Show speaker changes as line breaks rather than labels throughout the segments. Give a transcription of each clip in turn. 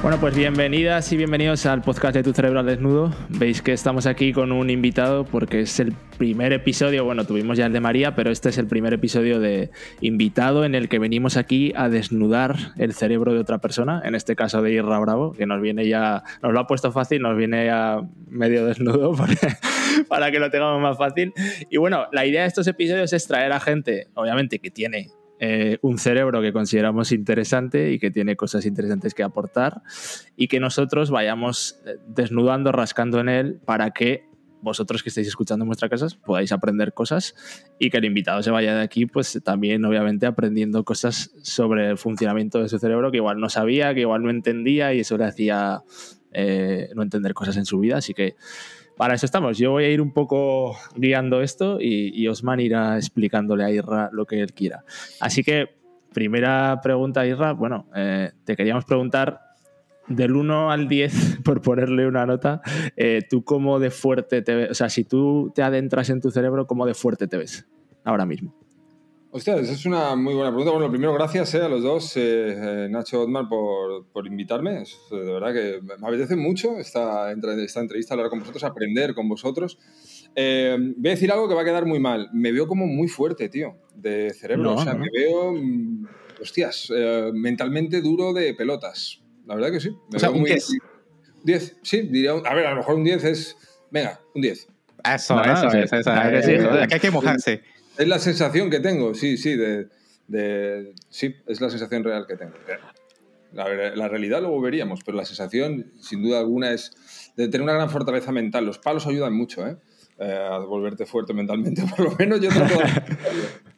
Bueno, pues bienvenidas y bienvenidos al podcast de Tu Cerebro al Desnudo. Veis que estamos aquí con un invitado porque es el primer episodio, bueno, tuvimos ya el de María, pero este es el primer episodio de invitado en el que venimos aquí a desnudar el cerebro de otra persona, en este caso de Irra Bravo, que nos viene ya, nos lo ha puesto fácil, nos viene ya medio desnudo para que lo tengamos más fácil. Y bueno, la idea de estos episodios es traer a gente, obviamente, que tiene eh, un cerebro que consideramos interesante y que tiene cosas interesantes que aportar y que nosotros vayamos eh, desnudando, rascando en él para que vosotros que estáis escuchando en vuestras casas podáis aprender cosas y que el invitado se vaya de aquí pues también obviamente aprendiendo cosas sobre el funcionamiento de su cerebro que igual no sabía, que igual no entendía y eso le hacía eh, no entender cosas en su vida. Así que para eso estamos. Yo voy a ir un poco guiando esto y, Osman irá explicándole a Irra lo que él quiera. Así que, primera pregunta, Irra. Bueno, eh, te queríamos preguntar del 1 al 10, por ponerle una nota, eh, ¿tú cómo de fuerte te ves? O sea, si tú te adentras en tu cerebro, ¿cómo de fuerte te ves ahora mismo?
Hostia, esa es una muy buena pregunta. Bueno, primero, gracias eh, a los dos, eh, eh, Nacho Otmar, por, por invitarme. de verdad que me apetece mucho esta, esta entrevista, hablar con vosotros, aprender con vosotros. voy a decir algo que va a quedar muy mal. Me veo como muy fuerte, tío, de cerebro. o sea, me veo, mm, hostias, mentalmente duro de pelotas. La verdad que sí.
o sea, un 10.
10, sí, diría. A ver, a lo mejor un 10 es. Venga, un 10.
Eso, eso, eso, eso. hay que mojarse.
Es la sensación que tengo, sí, sí, de, sí, es la sensación real que tengo. La, realidad luego veríamos, pero la sensación, sin duda alguna, es de tener una gran fortaleza mental. Los palos ayudan mucho, ¿eh? Eh, a volverte fuerte mentalmente, por lo menos yo trato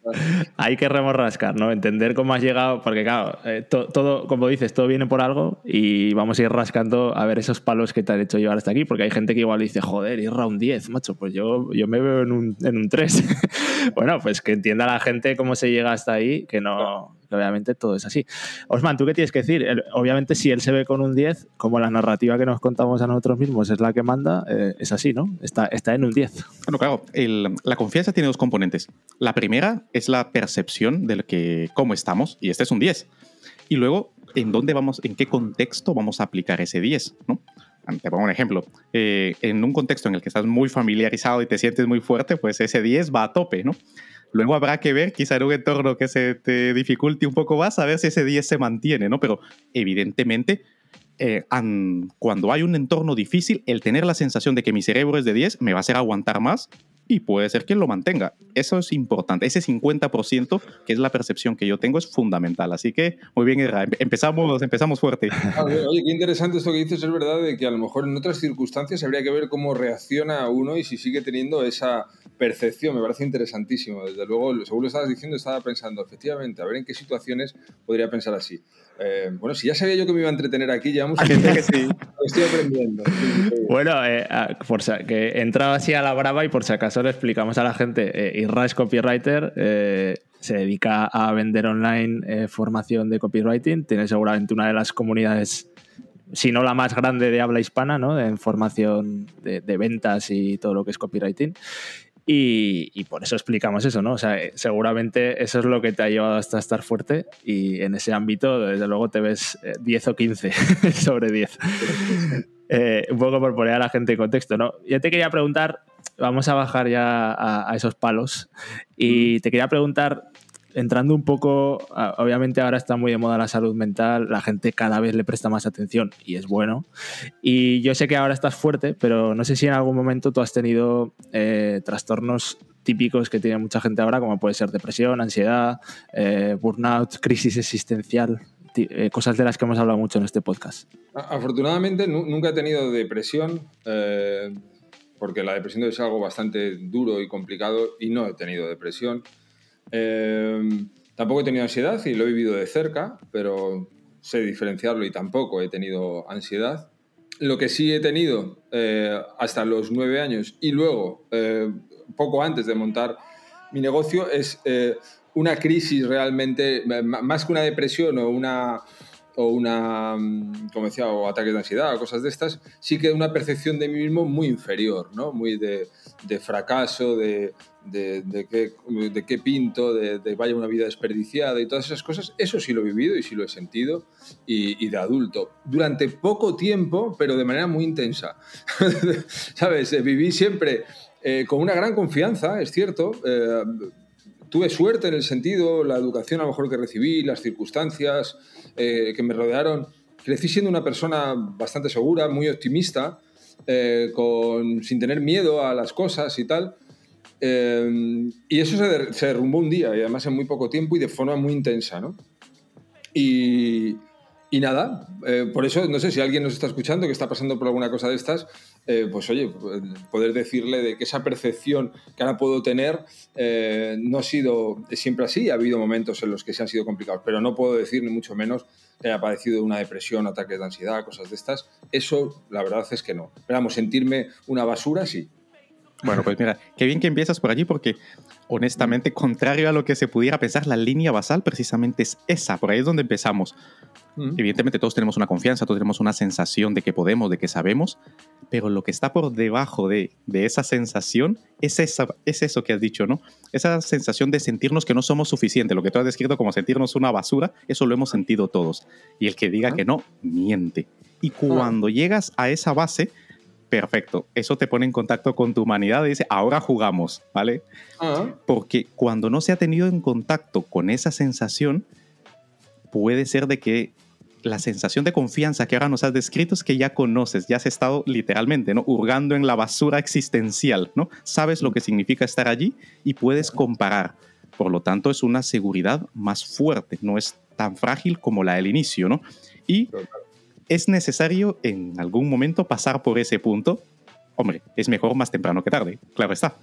Hay que remorrascar, ¿no? Entender cómo has llegado, porque claro, eh, todo, como dices, todo viene por algo y vamos a ir rascando a ver esos palos que te han hecho llevar hasta aquí, porque hay gente que igual dice, joder, ir un 10, macho, pues yo, yo me veo en un, en un 3. bueno, pues que entienda la gente cómo se llega hasta ahí, que no, obviamente todo es así. Osman, ¿tú qué tienes que decir? obviamente si él se ve con un 10, como la narrativa que nos contamos a nosotros mismos es la que manda, eh, es así, ¿no? Está, está en un 10.
Bueno, claro, la confianza tiene dos componentes. La primera es la percepción de que, cómo estamos, y este es un 10. Y luego, ¿en dónde vamos, en qué contexto vamos a aplicar ese 10? ¿no? Te pongo un ejemplo. Eh, en un contexto en el que estás muy familiarizado y te sientes muy fuerte, pues ese 10 va a tope, ¿no? Luego habrá que ver, quizá en un entorno que se te dificulte un poco más, a ver si ese 10 se mantiene, ¿no? Pero evidentemente, eh, cuando hay un entorno difícil, el tener la sensación de que mi cerebro es de 10 me va a hacer aguantar más y puede ser quien lo mantenga. Eso es importante. Ese 50% que es la percepción que yo tengo es fundamental. Así que, muy bien, Empezamos, empezamos fuerte.
Oye, qué interesante esto que dices. Es verdad de que a lo mejor en otras circunstancias habría que ver cómo reacciona uno y si sigue teniendo esa percepción. Me parece interesantísimo. Desde luego, según lo estabas diciendo, estaba pensando, efectivamente, a ver en qué situaciones podría pensar así. Eh, bueno, si ya sabía yo que me iba a entretener aquí, ya vamos a que sí. Estoy aprendiendo.
Bueno, eh, por, que entraba así a la brava y por si acaso le explicamos a la gente, eh, Irra es copywriter, eh, se dedica a vender online formación de copywriting, tiene seguramente una de las comunidades si no la más grande de habla hispana, ¿no? En formación de, de, ventas y todo lo que es copywriting. Y, por eso explicamos eso, ¿no? O sea, eh, seguramente eso es lo que te ha llevado hasta estar fuerte y en ese ámbito, desde luego, te ves 10 eh, o 15 sobre 10. Eh, un poco por poner a la gente en contexto, ¿no? Yo te quería preguntar, vamos a bajar ya a esos palos, y te quería preguntar entrando un poco, obviamente ahora está muy de moda la salud mental, la gente cada vez le presta más atención y es bueno. Y yo sé que ahora estás fuerte, pero no sé si en algún momento tú has tenido eh, trastornos típicos que tiene mucha gente ahora, como puede ser depresión, ansiedad, eh, burnout, crisis existencial, eh, cosas de las que hemos hablado mucho en este podcast.
Afortunadamente nunca he tenido depresión. porque la depresión es algo bastante duro y complicado y no he tenido depresión. Em, tampoco he tenido ansiedad y lo he vivido de cerca, pero sé diferenciarlo y tampoco he tenido ansiedad. Lo que sí he tenido eh, hasta los nueve años y luego, eh, poco antes de montar mi negocio, es eh, una crisis realmente, más que una depresión o una o una, mm, como decía, o ataques de ansiedad o cosas de estas, sí que una percepción de mí mismo muy inferior, ¿no? Muy de, fracaso, de, de, qué, de qué pinto, de, vaya una vida desperdiciada y todas esas cosas. Eso sí lo he vivido y sí lo he sentido y, de adulto. Durante poco tiempo, pero de manera muy intensa. ¿Sabes? Eh, viví siempre eh, con una gran confianza, es cierto. Eh, tuve suerte en el sentido, la educación a lo mejor que recibí, las circunstancias eh, que me rodearon. Crecí siendo una persona bastante segura, muy optimista, eh, con, sin tener miedo a las cosas y tal. Eh, y eso se, se, derrumbó un día, y además en muy poco tiempo y de forma muy intensa. ¿no? Y, y nada, eh, por eso no sé si alguien nos está escuchando que está pasando por alguna cosa de estas, eh, pues oye, poder decirle de que esa percepción que ahora puedo tener eh, no ha sido siempre así, ha habido momentos en los que se han sido complicados, pero no puedo decir ni mucho menos que haya padecido una depresión, ataques de ansiedad, cosas de estas. Eso la verdad es que no. Pero vamos, sentirme una basura, sí.
Bueno, pues mira, qué bien que empiezas por allí porque honestamente, contrario a lo que se pudiera pensar, la línea basal precisamente es esa, por ahí es donde empezamos. Evidentemente todos tenemos una confianza, todos tenemos una sensación de que podemos, de que sabemos, pero lo que está por debajo de, esa sensación es, esa, es eso que has dicho, ¿no? Esa sensación de sentirnos que no somos suficientes, lo que tú has descrito como sentirnos una basura, eso lo hemos sentido todos. Y el que diga que no, miente. Y cuando llegas a esa base, perfecto, eso te pone en contacto con tu humanidad y dice, ahora jugamos, ¿vale? Porque cuando no se ha tenido en contacto con esa sensación, puede ser de que la sensación de confianza que ahora nos has descrito es que ya conoces, ya has estado literalmente, ¿no? Hurgando en la basura existencial, ¿no? Sabes lo que significa estar allí y puedes comparar. Por lo tanto, es una seguridad más fuerte, no es tan frágil como la del inicio, ¿no? Y es necesario en algún momento pasar por ese punto. Hombre, es mejor más temprano que tarde, claro está.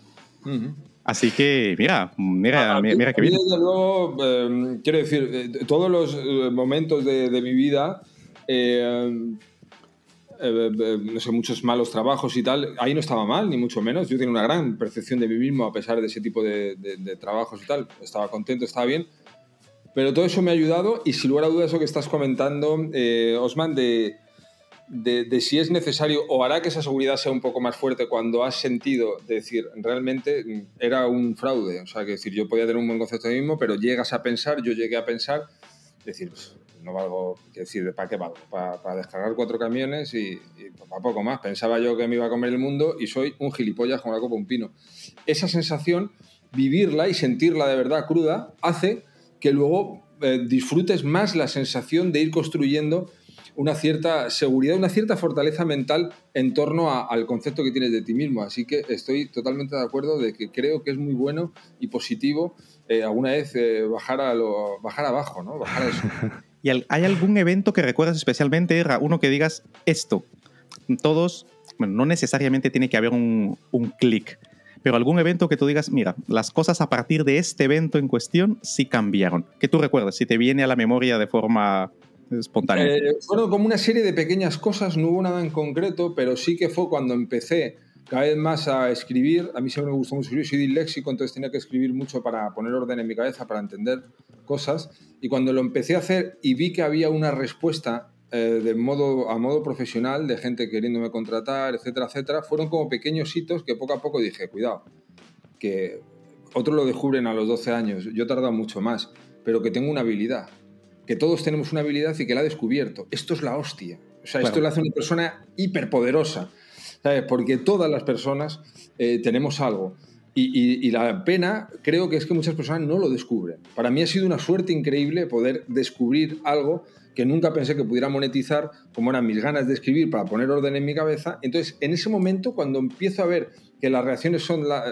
Así que, mira, mira, mira, que bien.
luego, em, quiero decir, eh, todos los eh, momentos de, mi vida, eh, no sé, muchos malos trabajos y tal, ahí no estaba mal, ni mucho menos. Yo tenía una gran percepción de mí mismo a pesar de ese tipo de, de trabajos y tal. Estaba contento, estaba bien. Pero todo eso me ha ayudado y sin lugar a dudas eso que estás comentando, Osman, de de, si es necesario o hará que esa seguridad sea un poco más fuerte cuando has sentido decir, realmente mm, era un fraude. O sea, que decir, yo podía tener un buen concepto de mí mismo, pero llegas a pensar, yo llegué a pensar, decir, pues, no valgo, decir, ¿para qué valgo? Para, descargar cuatro camiones y, para poco más. Pensaba yo que me iba a comer el mundo y soy un gilipollas con la copa un pino. Esa sensación, vivirla y sentirla de verdad cruda, hace que luego eh, disfrutes más la sensación de ir construyendo una cierta seguridad, una cierta fortaleza mental en torno al concepto que tienes de ti mismo. Así que estoy totalmente de acuerdo de que creo que es muy bueno y positivo eh, alguna vez eh, bajar, a bajar abajo, ¿no?
¿Y hay algún evento que recuerdas especialmente, uno que digas esto? Todos, no necesariamente tiene que haber un clic, pero algún evento que tú digas, mira, las cosas a partir de este evento en cuestión sí cambiaron. Que tú recuerdas, si te viene a la memoria de forma espontáneo?
Eh, bueno, como una serie de pequeñas cosas, no hubo nada en concreto, pero sí que fue cuando empecé cada vez más a escribir. A mí siempre me gustó mucho escribir, soy disléxico, entonces tenía que escribir mucho para poner orden en mi cabeza, para entender cosas. Y cuando lo empecé a hacer y vi que había una respuesta eh, de modo, a modo profesional, de gente queriéndome contratar, etcétera, etcétera, fueron como pequeños hitos que poco a poco dije, cuidado, que otros lo descubren a los 12 años, yo he tardado mucho más, pero que tengo una habilidad que todos tenemos una habilidad y que la ha descubierto. Esto es la hostia. O sea, esto le hace una persona hiperpoderosa. ¿sabes? Porque todas las personas eh, tenemos algo. Y, la pena creo que es que muchas personas no lo descubren. Para mí ha sido una suerte increíble poder descubrir algo que nunca pensé que pudiera monetizar, como eran mis ganas de escribir para poner orden en mi cabeza. Entonces, en ese momento, cuando empiezo a ver que las reacciones son... La,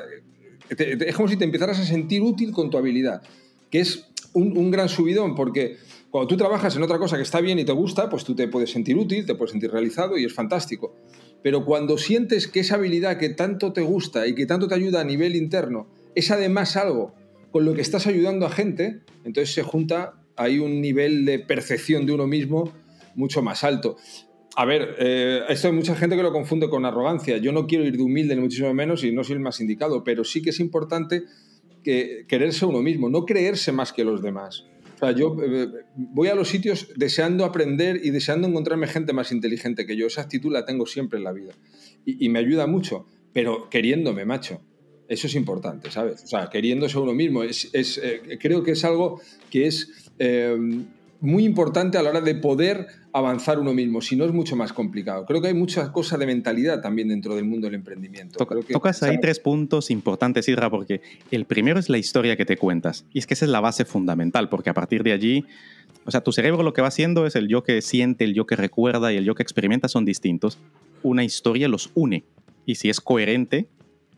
es como si te empezaras a sentir útil con tu habilidad, que es un gran subidón, porque cuando tú trabajas en otra cosa que está bien y te gusta, pues tú te puedes sentir útil, te puedes sentir realizado y es fantástico. Pero cuando sientes que esa habilidad que tanto te gusta y que tanto te ayuda a nivel interno es además algo con lo que estás ayudando a gente, entonces se junta hay un nivel de percepción de uno mismo mucho más alto. A ver, eh, esto hay mucha gente que lo confunde con arrogancia. Yo no quiero ir de humilde ni muchísimo menos y no soy el más indicado, pero sí que es importante que quererse uno mismo, no creerse más que los demás. O sea, yo eh, voy a los sitios deseando aprender y deseando encontrarme gente más inteligente que yo. Esa actitud la tengo siempre en la vida y, me ayuda mucho, pero queriéndome, macho. Eso es importante, ¿sabes? O sea, queriéndose uno mismo. Es, eh, creo que es algo que es eh, muy importante a la hora de poder avanzar uno mismo, si no es mucho más complicado. Creo que hay muchas cosas de mentalidad también dentro del mundo del emprendimiento.
tocas ahí tres puntos importantes, Isra, porque el primero es la historia que te cuentas, y es que esa es la base fundamental, porque a partir de allí, o sea, tu cerebro lo que va haciendo es el yo que siente, el yo que recuerda y el yo que experimenta son distintos. Una historia los une, y si es coherente,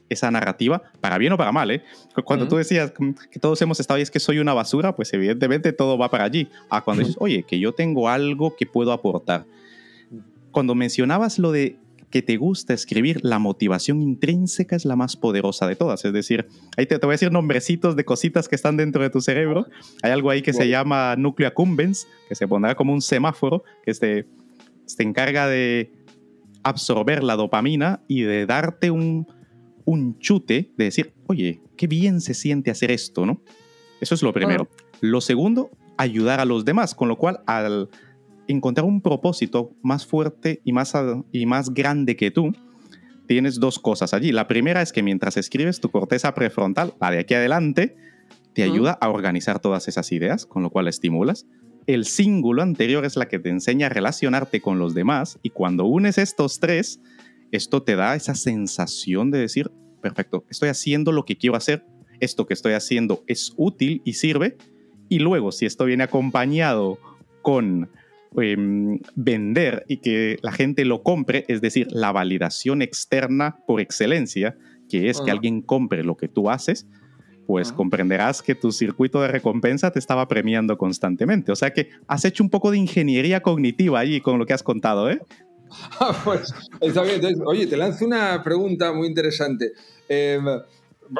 esa narrativa, para bien o para mal, ¿eh? Cuando tú decías que todos hemos estado y es que soy una basura, pues evidentemente todo va para allí. A cuando dices, oye, que yo tengo algo que puedo aportar. Cuando mencionabas lo de que te gusta escribir, la motivación intrínseca es la más poderosa de todas. Es decir, ahí te, voy a decir nombrecitos de cositas que están dentro de tu cerebro. Hay algo ahí que se llama núcleo accumbens, que se pondrá como un semáforo, que se, se encarga de absorber la dopamina y de darte un, un chute de decir, oye, qué bien se siente hacer esto, ¿no? Eso es lo primero. Lo segundo, ayudar a los demás, con lo cual al encontrar un propósito más fuerte y más, y más grande que tú, tienes dos cosas allí. La primera es que mientras escribes tu corteza prefrontal, la de aquí adelante, te ayuda a organizar todas esas ideas, con lo cual estimulas. El símbolo anterior es la que te enseña a relacionarte con los demás y cuando unes estos tres, esto te da esa sensación de decir, perfecto, estoy haciendo lo que quiero hacer, esto que estoy haciendo es útil y sirve, y luego si esto viene acompañado con em, vender y que la gente lo compre, es decir, la validación externa por excelencia, que es que alguien compre lo que tú haces, pues comprenderás que tu circuito de recompensa te estaba premiando constantemente. O sea que has hecho un poco de ingeniería cognitiva ahí con lo que has contado, ¿eh?
pues está bien. oye, te lanzo una pregunta muy interesante. Em,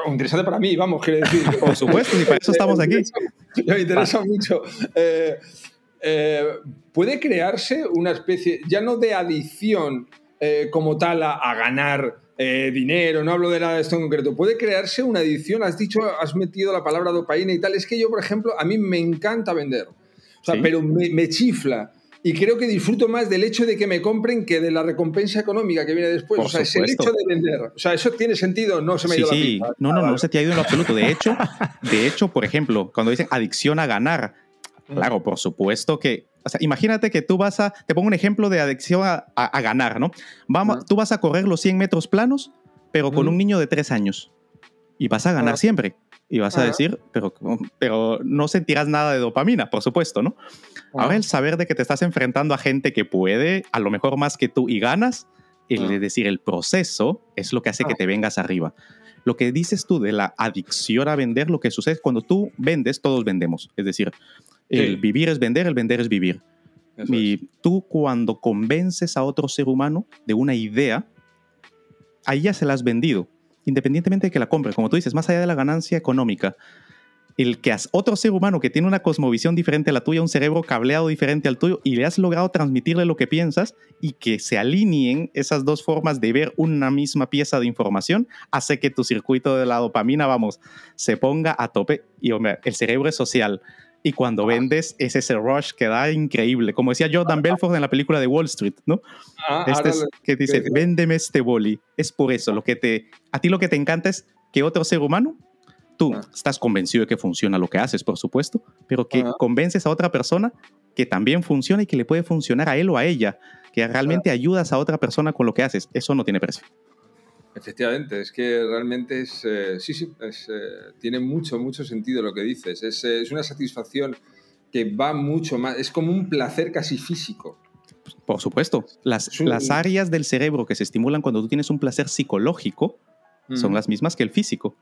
interesante para mí, vamos, quiero decir.
Por supuesto, y para eso estamos aquí.
Me interesa, mucho. Eh, eh, ¿Puede crearse una especie, ya no de adicción eh, como tal a, ganar dinero, no hablo de nada de esto en concreto, puede crearse una adicción? Has dicho, has metido la palabra dopamina y tal. Es que yo, por ejemplo, a mí me encanta vender. O sea, pero me, me chifla y creo que disfruto más del hecho de que me compren que de la recompensa económica que viene después. o sea, es el hecho de vender. O sea, ¿eso tiene sentido? No se me ha ido
sí. la No, no, no, se te ha ido en lo absoluto. De hecho, de hecho, por ejemplo, cuando dicen adicción a ganar, claro, por supuesto que o sea, imagínate que tú vas a, te pongo un ejemplo de adicción a, ganar, ¿no? Vamos, Tú vas a correr los 100 metros planos, pero con un niño de 3 años. Y vas a ganar siempre. Y vas a decir, pero, pero no sentirás nada de dopamina, por supuesto, ¿no? Ahora el saber de que te estás enfrentando a gente que puede, a lo mejor más que tú y ganas, es decir, el proceso es lo que hace que te vengas arriba. Lo que dices tú de la adicción a vender, lo que sucede es cuando tú vendes, todos vendemos. Es decir, el vivir es vender, el vender es vivir. y tú cuando convences a otro ser humano de una idea, ahí ya se la has vendido independientemente de que la compre, como tú dices, más allá de la ganancia económica, el que has otro ser humano que tiene una cosmovisión diferente a la tuya, un cerebro cableado diferente al tuyo, y le has logrado transmitirle lo que piensas y que se alineen esas dos formas de ver una misma pieza de información, hace que tu circuito de la dopamina, vamos, se ponga a tope. Y hombre, el cerebro es social. Y cuando vendes es ese rush que da increíble. Como decía Jordan Belfort en la película de Wall Street, ¿no? Ah, este es, que dice, véndeme este boli. Es por eso. Lo que te, a ti lo que te encanta es que otro ser humano, tú ah. estás convencido de que funciona lo que haces, por supuesto, pero que convences a otra persona que también funciona y que le puede funcionar a él o a ella, que realmente ayudas a otra persona con lo que haces. Eso no tiene precio.
Efectivamente, es que realmente es, eh, sí, sí, eh, tiene mucho, mucho sentido lo que dices. Es, eh, es, una satisfacción que va mucho más, es como un placer casi físico.
Por supuesto, las, las áreas del cerebro que se estimulan cuando tú tienes un placer psicológico son las mismas que el físico.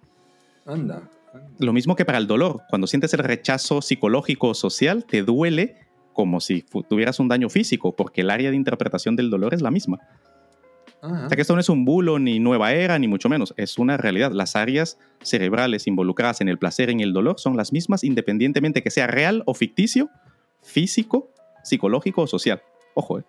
Anda,
Lo mismo que para el dolor, cuando sientes el rechazo psicológico o social, te duele como si tuvieras un daño físico, porque el área de interpretación del dolor es la misma. O sea que esto no es un bulo ni nueva era, ni mucho menos. Es una realidad. Las áreas cerebrales involucradas en el placer y en el dolor son las mismas independientemente que sea real o ficticio, físico, psicológico o social. Ojo, ¿eh?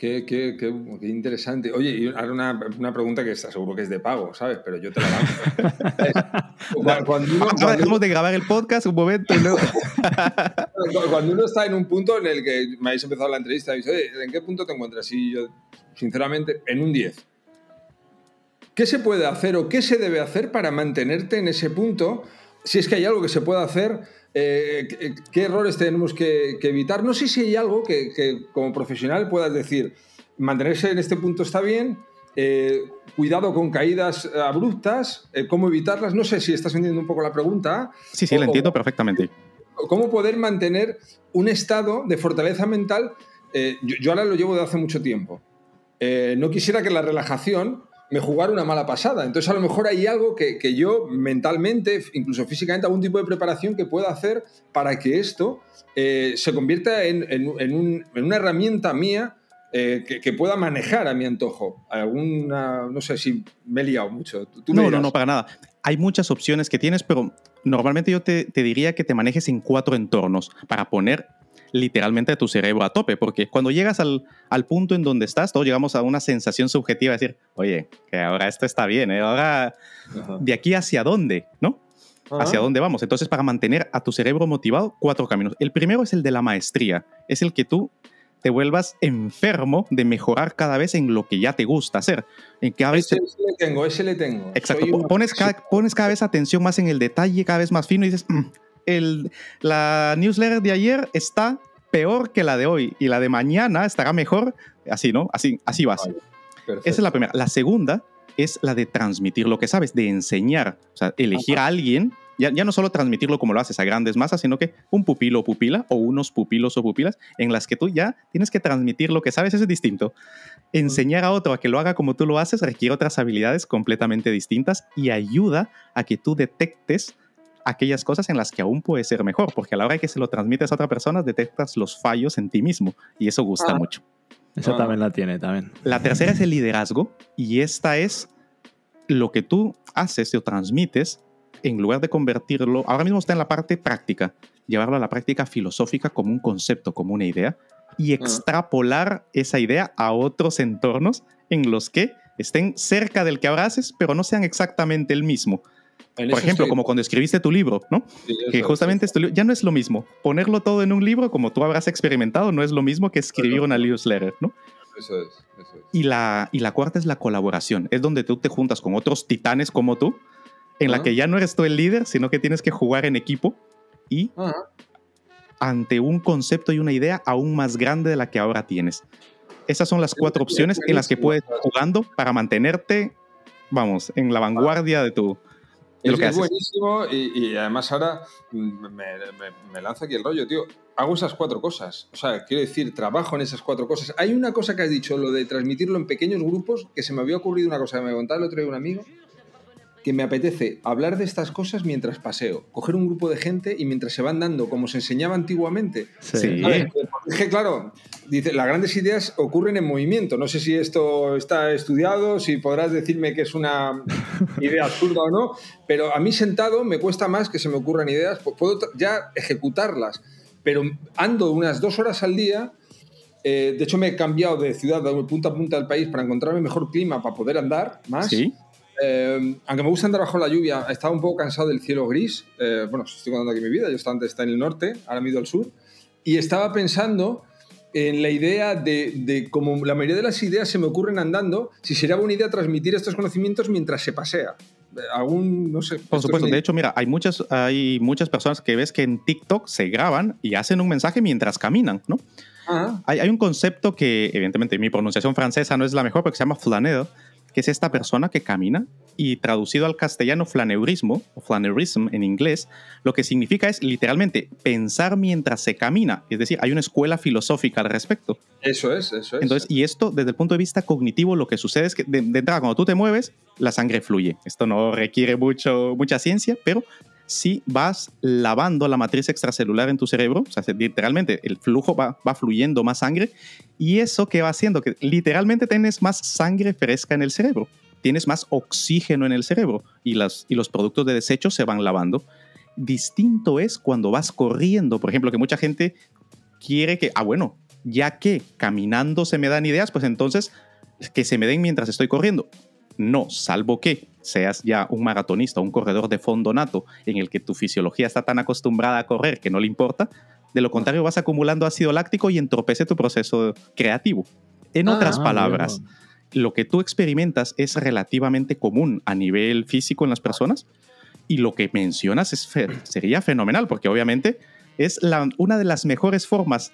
Qué, qué, qué, qué, interesante. Oye, y ahora una, una, pregunta que está seguro que es de pago, ¿sabes? Pero yo te la
hago. cuando uno, ahora dejamos de grabar el podcast un momento luego...
cuando uno está en un punto en el que me habéis empezado la entrevista y oye, ¿en qué punto te encuentras? Y yo, sinceramente, en un 10. ¿Qué se puede hacer o qué se debe hacer para mantenerte en ese punto? Si es que hay algo que se pueda hacer eh, ¿qué, errores tenemos que, evitar? No sé si hay algo que, como profesional puedas decir, mantenerse en este punto está bien, eh, cuidado con caídas abruptas, eh, cómo evitarlas. No sé si estás entendiendo un poco la pregunta.
Sí, sí, la entiendo perfectamente.
¿Cómo poder mantener un estado de fortaleza mental? Yo, yo, ahora lo llevo de hace mucho tiempo. no quisiera que la relajación me jugar una mala pasada. Entonces, a lo mejor hay algo que, yo mentalmente, incluso físicamente, algún tipo de preparación que pueda hacer para que esto eh, se convierta en, una herramienta mía eh, que, pueda manejar a mi antojo. Alguna, no sé si me he liado mucho.
no, no, no, para nada. Hay muchas opciones que tienes, pero normalmente yo te, te diría que te manejes en cuatro entornos para poner literalmente tu cerebro a tope, porque cuando llegas al, al, punto en donde estás, todos llegamos a una sensación subjetiva de decir, oye, que ahora esto está bien, ¿eh? ahora de aquí hacia dónde, ¿no? ¿Hacia dónde vamos? Entonces, para mantener a tu cerebro motivado, cuatro caminos. El primero es el de la maestría, es el que tú te vuelvas enfermo de mejorar cada vez en lo que ya te gusta hacer. En cada
ese, ese, le tengo, ese le tengo.
Exacto. Pones cada, pones cada vez atención más en el detalle, cada vez más fino y dices, la newsletter de ayer está peor que la de hoy y la de mañana estará mejor. Así, ¿no? Así, así vas. Esa es la primera. La segunda es la de transmitir lo que sabes, de enseñar. O sea, elegir a alguien, ya, ya, no solo transmitirlo como lo haces a grandes masas, sino que un pupilo o pupila o unos pupilos o pupilas en las que tú ya tienes que transmitir lo que sabes, eso es distinto. Enseñar a otro a que lo haga como tú lo haces requiere otras habilidades completamente distintas y ayuda a que tú detectes aquellas cosas en las que aún puede ser mejor, porque a la hora que se lo transmites a otra persona, detectas los fallos en ti mismo y eso gusta ah. mucho.
Esa también la tiene, también.
La tercera es el liderazgo y esta es lo que tú haces o transmites en lugar de convertirlo, ahora mismo está en la parte práctica, llevarlo a la práctica filosófica como un concepto, como una idea y ah. extrapolar esa idea a otros entornos en los que estén cerca del que ahora haces, pero no sean exactamente el mismo. Por ejemplo, como cuando escribiste tu libro, ¿no? que justamente esto ya no es lo mismo. Ponerlo todo en un libro, como tú habrás experimentado, no es lo mismo que escribir una newsletter, ¿no?
Eso es, eso es.
Y la, y la cuarta es la colaboración. Es donde tú te juntas con otros titanes como tú, en la que ya no eres tú el líder, sino que tienes que jugar en equipo y ante un concepto y una idea aún más grande de la que ahora tienes. Esas son las cuatro opciones en las que puedes ir jugando para mantenerte, vamos, en la vanguardia de tu,
es, buenísimo y, además ahora me, me, lanza aquí el rollo, tío. Hago esas cuatro cosas. O sea, quiero decir, trabajo en esas cuatro cosas. Hay una cosa que has dicho, lo de transmitirlo en pequeños grupos, que se me había ocurrido una cosa que me contaba el otro día un amigo, que me apetece hablar de estas cosas mientras paseo, coger un grupo de gente y mientras se van dando, como se enseñaba antiguamente.
Sí.
Dije, claro, dice, las grandes ideas ocurren en movimiento. No sé si esto está estudiado, si podrás decirme que es una idea absurda o no, pero a mí sentado me cuesta más que se me ocurran ideas, puedo ya ejecutarlas, pero ando unas dos horas al día. Eh, de hecho, me he cambiado de ciudad de punta a punta del país para encontrarme mejor clima para poder andar más.
¿Sí?
Eh, aunque me gusta andar bajo la lluvia, estaba un poco cansado del cielo gris. Eh, bueno, estoy contando aquí mi vida, yo estaba antes está en el norte, ahora me he ido al sur. Y estaba pensando en la idea de, de, como la mayoría de las ideas se me ocurren andando, si sería buena idea transmitir estos conocimientos mientras se pasea. Algún, no sé.
Por supuesto, de hecho, mira, hay muchas, hay muchas personas que ves que en TikTok se graban y hacen un mensaje mientras caminan, ¿no? Hay, hay, un concepto que, evidentemente, mi pronunciación francesa no es la mejor, pero que se llama flaneur, que es esta persona que camina y traducido al castellano flaneurismo o flaneurism en inglés, lo que significa es literalmente pensar mientras se camina, es decir, hay una escuela filosófica al respecto.
Eso es, eso es.
Entonces, y esto desde el punto de vista cognitivo lo que sucede es que de, entrada cuando tú te mueves, la sangre fluye. Esto no requiere mucho, mucha ciencia, pero si vas lavando la matriz extracelular en tu cerebro, o sea, literalmente el flujo va, va fluyendo más sangre y eso que va haciendo que literalmente tienes más sangre fresca en el cerebro, tienes más oxígeno en el cerebro y, las, y los productos de desecho se van lavando. Distinto es cuando vas corriendo, por ejemplo, que mucha gente quiere que, ah, bueno, ya que caminando se me dan ideas, pues entonces que se me den mientras estoy corriendo. No, salvo que seas ya un maratonista, un corredor de fondo nato, en el que tu fisiología está tan acostumbrada a correr que no le importa. De lo contrario, vas acumulando ácido láctico y entorpece tu proceso creativo. En
Ah,
otras
ah,
palabras, lo que tú experimentas es relativamente común a nivel físico en las personas y lo que mencionas es fe- sería fenomenal porque obviamente es la- una de las mejores formas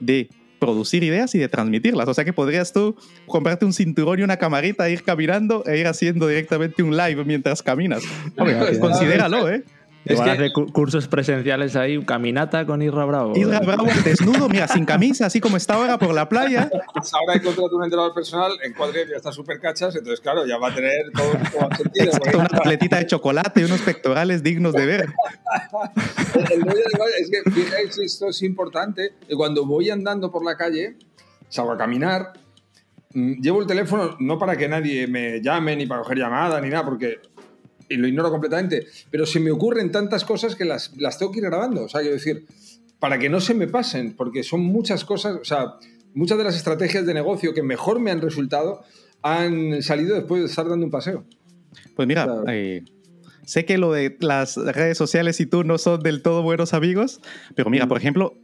de producir ideas y de transmitirlas. O sea que podrías tú comprarte un cinturón y una camarita, ir caminando e ir haciendo directamente un live mientras caminas.
Pues
Considéralo, ¿eh?
Es que-
hace cu- cursos presenciales ahí, caminata con Isra Bravo.
Isra Bravo desnudo, mira, sin camisa, así como está ahora por la playa.
Pues ahora he contratado un entrenador personal, en cuadril ya está súper cachas, entonces claro, ya va a tener todo, sentido.
Exacto, una tabletita de chocolate y unos pectorales dignos de ver.
El rollo de- es que fijáis, esto es importante. que Cuando voy andando por la calle, salgo a caminar, mm, llevo el teléfono no para que nadie me llame, ni para coger llamada, ni nada, porque y lo ignoro completamente, pero se me ocurren tantas cosas que las, las tengo que ir grabando. O sea, quiero decir, para que no se me pasen, porque son muchas cosas, o sea, muchas de las estrategias de negocio que mejor me han resultado han salido después de estar dando un paseo.
Pues mira, eh, sé que lo de las redes sociales y tú no son del todo buenos amigos, pero mira,
Mm.
por ejemplo,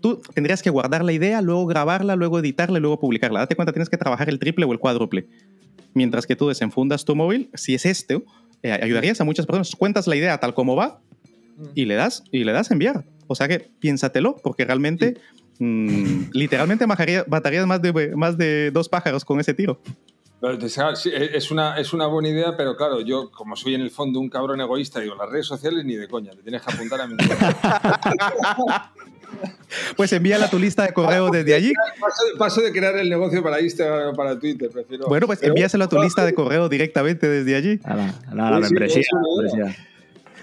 tú tendrías que guardar la idea, luego grabarla, luego editarla y luego publicarla. Date cuenta, tienes que trabajar el triple o el cuádruple. Mientras que tú desenfundas tu móvil, si es este, eh, ayudarías a muchas personas. Cuentas la idea tal como va y le das, y le das a enviar. O sea que piénsatelo, porque realmente, mm, literalmente mataría- matarías más de, más de dos pájaros con ese tiro.
Sí, e, es, una, es una buena idea, pero claro, yo como soy en el fondo un cabrón egoísta, digo, las redes sociales ni de coña, te tienes que apuntar a mi
Pues envíala a tu lista de correo desde allí.
paso, de- paso de crear el negocio para Instagram o para Twitter, prefiero...
Bueno, pues
Pero-
envíaselo a tu lista de correo directamente desde allí.
A la, a la- a la membresía. la
idea.
membresía.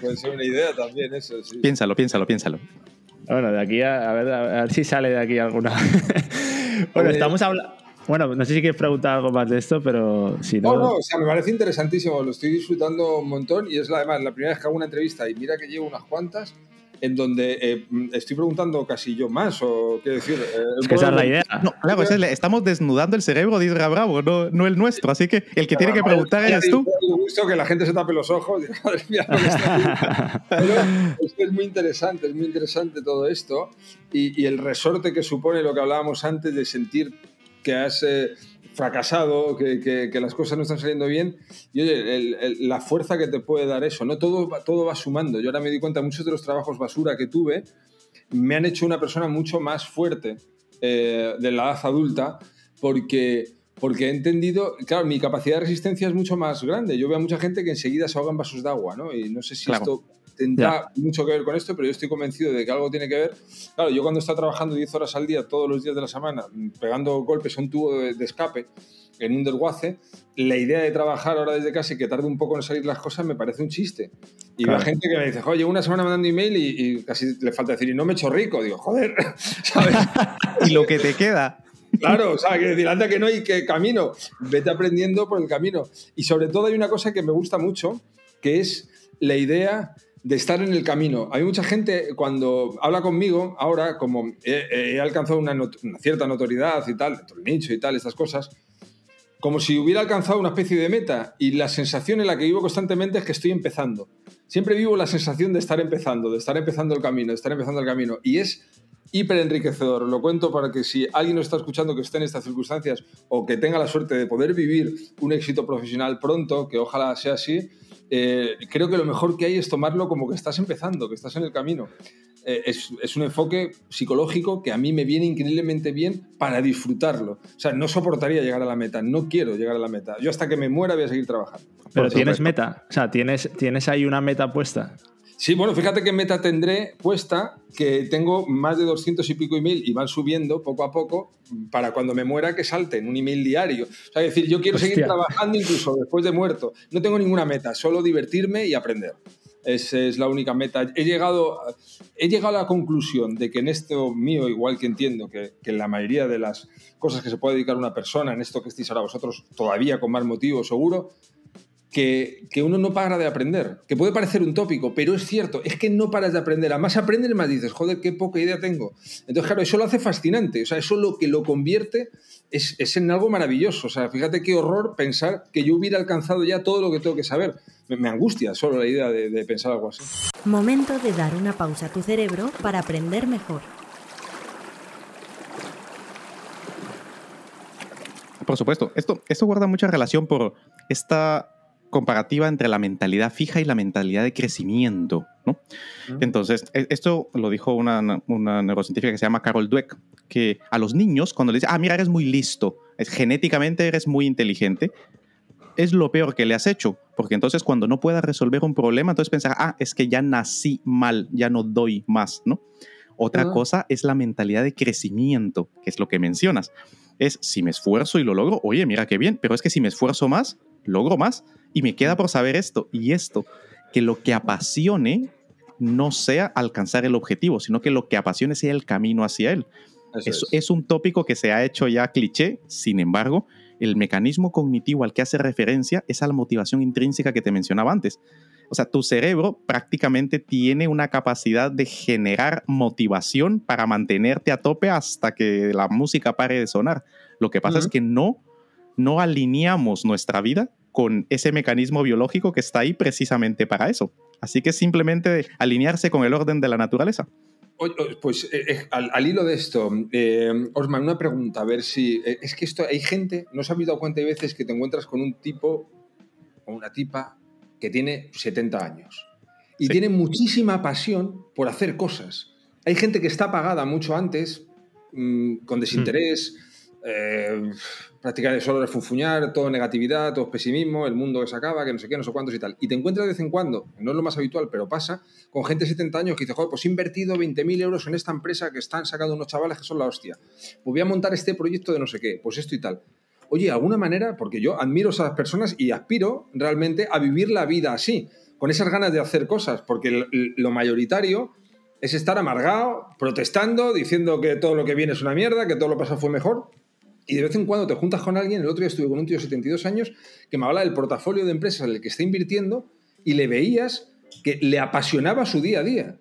Puede ser una idea también eso, sí.
Piénsalo, piénsalo, piénsalo.
Bueno, de aquí a, a ver, a ver si sale de aquí alguna. bueno, estamos hablando. Bueno, no sé si quieres preguntar algo más de esto, pero si no.
No, no, o sea, me parece interesantísimo, lo estoy disfrutando un montón y es la, además la primera vez que hago una entrevista y mira que llevo unas cuantas en donde eh, estoy preguntando casi yo más o qué decir... eh,
es que esa es la idea.
No, claro, es la- estamos desnudando el cerebro de Isra Bravo, no, no el nuestro. Así que el que tiene que preguntar eres tú.
Me gusto que la gente se tape los ojos. Madre mía, lo que está. Pero es que es muy interesante, es muy interesante todo esto y, y el resorte que supone lo que hablábamos antes de sentir que has eh, fracasado, que, que- que las cosas no están saliendo bien. Y oye, el- el- la fuerza que te puede dar eso, ¿no? Todo, todo va sumando. Yo ahora me di cuenta, muchos de los trabajos basura que tuve me han hecho una persona mucho más fuerte eh, de la edad adulta porque, porque he entendido, claro, mi capacidad de resistencia es mucho más grande. Yo veo a mucha gente que enseguida se ahoga en vasos de agua, ¿no? Y no sé si
Claro.
esto tendrá mucho que ver con esto, pero yo estoy convencido de que algo tiene que ver. Claro, yo cuando estaba trabajando 10 horas al día, todos los días de la semana, pegando golpes a un tubo de, de escape en un desguace, la idea de trabajar ahora desde casa y que tarde un poco en salir las cosas me parece un chiste. Y
Claro.
la gente que me dice, oye, una semana mandando email y, y casi le falta decir, y no me he hecho rico. Digo, joder, ¿sabes?
Y lo que te queda.
Claro, o sea, que decir, anda que no hay que camino, vete aprendiendo por el camino. Y sobre todo hay una cosa que me gusta mucho, que es la idea de estar en el camino. Hay mucha gente cuando habla conmigo, ahora como he, alcanzado una, cierta notoriedad y tal, dentro del nicho y tal, estas cosas, como si hubiera alcanzado una especie de meta y la sensación en la que vivo constantemente es que estoy empezando. Siempre vivo la sensación de estar empezando, de estar empezando el camino, de estar empezando el camino. Y es hiper enriquecedor. Lo cuento para que si alguien nos está escuchando que esté en estas circunstancias o que tenga la suerte de poder vivir un éxito profesional pronto, que ojalá sea así, eh, creo que lo mejor que hay es tomarlo como que estás empezando, que estás en el camino. Eh, es, es un enfoque psicológico que a mí me viene increíblemente bien para disfrutarlo. O sea, no soportaría llegar a la meta, no quiero llegar a la meta. Yo hasta que me muera voy a seguir trabajando.
Pero tienes meta. O sea, tienes, tienes ahí una meta puesta.
Sí, bueno, fíjate qué meta tendré puesta, que tengo más de 200 y pico email y van subiendo poco a poco para cuando me muera que salten un email diario. O sea, es decir, yo quiero seguir trabajando incluso después de muerto. No tengo ninguna meta, solo divertirme y aprender. Esa es la única meta. He llegado, a- he llegado a la conclusión de que en esto mío, igual que entiendo que, que en la mayoría de las cosas que se puede dedicar una persona, en esto que estáis ahora vosotros, todavía con más motivo seguro, que, que, uno no para de aprender, que puede parecer un tópico, pero es cierto, es que no paras de aprender. A más aprendes, más dices, joder, qué poca idea tengo. Entonces, claro, eso lo hace fascinante, o sea, eso lo que lo convierte es, es en algo maravilloso. O sea, fíjate qué horror pensar que yo hubiera alcanzado ya todo lo que tengo que saber. Me, me angustia solo la idea de, de pensar algo así.
Momento de dar una pausa a tu cerebro para aprender mejor.
Por supuesto, esto, esto guarda mucha relación por esta comparativa entre la mentalidad fija y la mentalidad de crecimiento. ¿no? Entonces, esto lo dijo una, una, neurocientífica que se llama Carol Dweck, que a los niños, cuando le dice, ah, mira, eres muy listo, genéticamente eres muy inteligente, es lo peor que le has hecho, porque entonces cuando no puedas resolver un problema, entonces pensar, ah, es que ya nací mal, ya no doy más, ¿no? Otra uh -huh. cosa es la mentalidad de crecimiento, que es lo que mencionas. Es si me esfuerzo y lo logro, oye, mira qué bien, pero es que si me esfuerzo más, logro más. Y me queda por saber esto y esto, que lo que apasione no sea alcanzar el objetivo, sino que lo que apasione sea el camino hacia él. Es, es. es un tópico que se ha hecho ya cliché, sin embargo, el mecanismo cognitivo al que hace referencia es a la motivación intrínseca que te mencionaba antes. O sea, tu cerebro prácticamente tiene una capacidad de generar motivación para mantenerte a tope hasta que la música pare de sonar. Lo que pasa uh -huh. es que no, no alineamos nuestra vida con ese mecanismo biológico que está ahí precisamente para eso. Así que simplemente alinearse con el orden de la naturaleza.
Pues eh, al, al, hilo de esto, eh, Osman, una pregunta, a ver si... Eh, es que esto hay gente, no se ha dado cuenta de veces que te encuentras con un tipo o una tipa que tiene 70 años y sí. tiene muchísima pasión por hacer cosas. Hay gente que está pagada mucho antes, mmm, con desinterés, mm. Eh, practicar solo refunfuñar, todo negatividad, todo pesimismo, el mundo que se acaba, que no sé qué, no sé cuántos y tal. Y te encuentras de vez en cuando, no es lo más habitual, pero pasa, con gente de 70 años que dice, joder, pues he invertido 20.000 euros en esta empresa que están sacando unos chavales que son la hostia. Pues voy a montar este proyecto de no sé qué, pues esto y tal. Oye, de alguna manera, porque yo admiro a esas personas y aspiro realmente a vivir la vida así, con esas ganas de hacer cosas, porque lo mayoritario es estar amargado, protestando, diciendo que todo lo que viene es una mierda, que todo lo pasado fue mejor, y de vez en cuando te juntas con alguien, el otro día estuve con un tío de 72 años que me habla del portafolio de empresas en el que está invirtiendo y le veías que le apasionaba su día a día.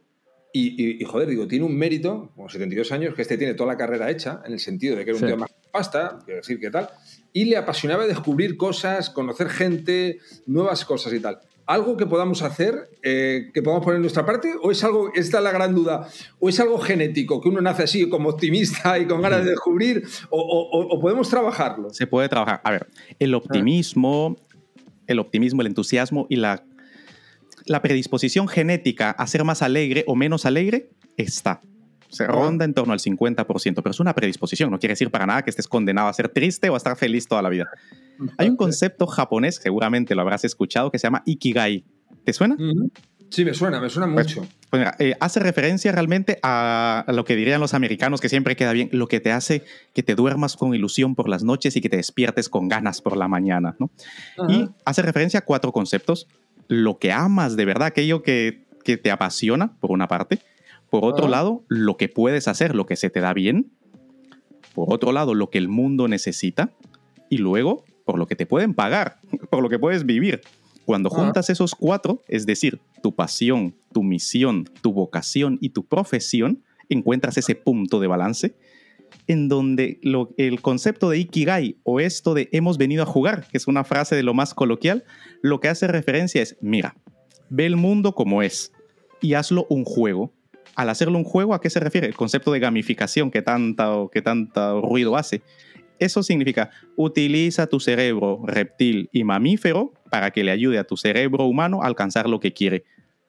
Y, y, y, joder, digo, tiene un mérito, con 72 años, que este tiene toda la carrera hecha, en el sentido de que era un sí. tío más pasta, quiero decir que tal, y le apasionaba descubrir cosas, conocer gente, nuevas cosas y tal. ¿Algo que podamos hacer, eh, que podamos poner en nuestra parte? ¿O es algo, esta es la gran duda, o es algo genético, que uno nace así como optimista y con ganas de descubrir, o, o, o podemos trabajarlo?
Se puede trabajar. A ver, el optimismo, el optimismo, el entusiasmo y la, la predisposición genética a ser más alegre o menos alegre está se ronda en torno al 50%, pero es una predisposición, no quiere decir para nada que estés condenado a ser triste o a estar feliz toda la vida. Hay un concepto japonés, seguramente lo habrás escuchado, que se llama Ikigai. ¿Te suena?
Sí, me suena, me suena
pues,
mucho.
Pues mira, eh, hace referencia realmente a, a, lo que dirían los americanos, que siempre queda bien, lo que te hace que te duermas con ilusión por las noches y que te despiertes con ganas por la mañana. ¿no? Uh -huh. Y hace referencia a cuatro conceptos. Lo que amas de verdad, aquello que, que te apasiona, por una parte por otro oh. lado, lo que puedes hacer, lo que se te da bien. Por otro lado, lo que el mundo necesita. Y luego, por lo que te pueden pagar, por lo que puedes vivir. Cuando juntas esos cuatro, es decir, tu pasión, tu misión, tu vocación y tu profesión, encuentras ese punto de balance en donde lo, el concepto de Ikigai o esto de hemos venido a jugar, que es una frase de lo más coloquial, lo que hace referencia es, mira, ve el mundo como es y hazlo un juego al hacerlo un juego, ¿a qué se refiere? El concepto de gamificación que tanto, que tanto ruido hace. Eso significa, utiliza tu cerebro reptil y mamífero para que le ayude a tu cerebro humano a alcanzar lo que quiere,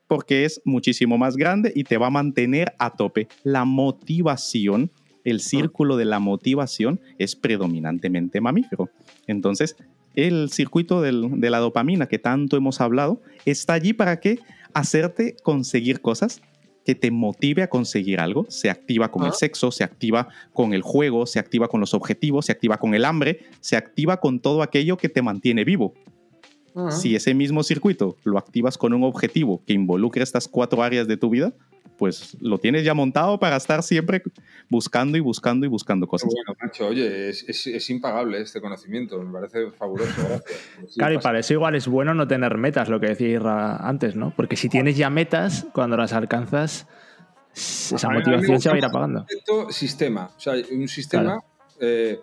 porque es muchísimo más grande y te va a mantener a tope. La motivación, el círculo de la motivación es predominantemente mamífero. Entonces, el circuito de la dopamina que tanto hemos hablado está allí para que hacerte conseguir cosas que te motive a conseguir algo. Se activa con el sexo, se activa con el juego, se activa con los objetivos, se activa con el hambre, se activa con todo aquello que te mantiene vivo. Si ese mismo circuito lo activas con un objetivo que involucre estas cuatro áreas de tu vida, pues lo tienes ya montado para estar siempre buscando y buscando y buscando cosas.
Bueno, Nacho, oye, es, es, es impagable este conocimiento, me parece fabuloso. Gracias. Sí,
Claro, y para eso igual es bueno no tener metas, lo que decía antes, ¿no? Porque si tienes ya metas, cuando las alcanzas, esa
me
motivación se va a ir apagando.
sistema. O sea, un sistema, eh,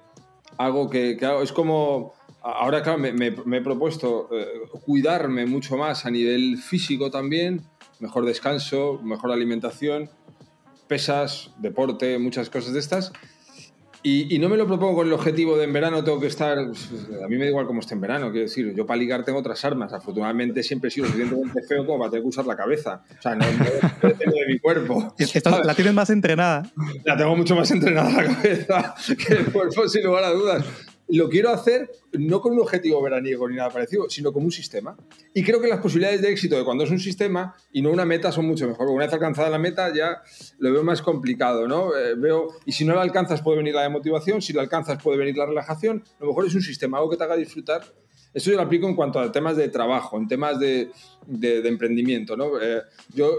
algo que, que hago- es como. Ahora, claro, me, me- me he propuesto eh, cuidarme mucho más a nivel físico también, mejor descanso, mejor alimentación, pesas, deporte, muchas cosas de estas. Y, y no me lo propongo con el objetivo de en verano tengo que estar. A mí me da igual cómo esté en verano, quiero decir. Yo para ligar tengo otras armas. Afortunadamente siempre he sido suficientemente feo como para tener que usar la cabeza. O sea, no, no depende de mi cuerpo.
Estás- la tienes más entrenada.
La tengo mucho más entrenada la cabeza que el cuerpo, sin lugar a dudas. Lo quiero hacer no con un objetivo veraniego ni nada parecido, sino como un sistema. Y creo que las posibilidades de éxito de cuando es un sistema y no una meta son mucho mejor. Una vez alcanzada la meta ya lo veo más complicado, ¿no? Eh, veo, y si no la alcanzas puede venir la demotivación, si la alcanzas puede venir la relajación. A lo mejor es un sistema, algo que te haga disfrutar. Esto yo lo aplico en cuanto a temas de trabajo, en temas de, emprendimiento, ¿no? Eh, yo,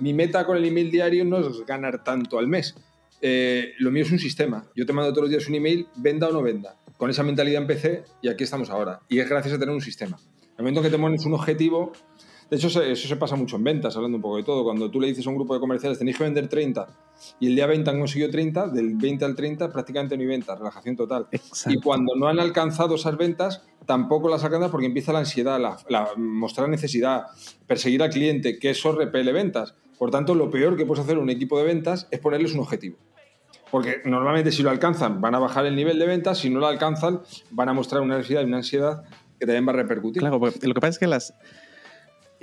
mi meta con el email diario no es ganar tanto al mes. Eh, lo mío es un sistema. Yo te mando todos los días un email, venda o no venda. Con esa mentalidad empecé y aquí estamos ahora. Y es gracias a tener un sistema. El momento que te pones un objetivo, de hecho eso se pasa mucho en ventas, hablando un poco de todo. Cuando tú le dices a un grupo de comerciales, tenéis que vender 30 y el día 20 han conseguido 30, del 20 al 30 prácticamente no hay ventas, relajación total. Y cuando no han alcanzado esas ventas, tampoco las alcanzan porque empieza la ansiedad, la, la- mostrar necesidad, perseguir al cliente, que eso repele ventas. Por tanto, lo peor que puedes hacer un equipo de ventas es ponerles un objetivo. Porque normalmente si lo alcanzan van a bajar el nivel de ventas, si no lo alcanzan van a mostrar una necesidad y una ansiedad que también va a repercutir.
Claro, lo que pasa es que las,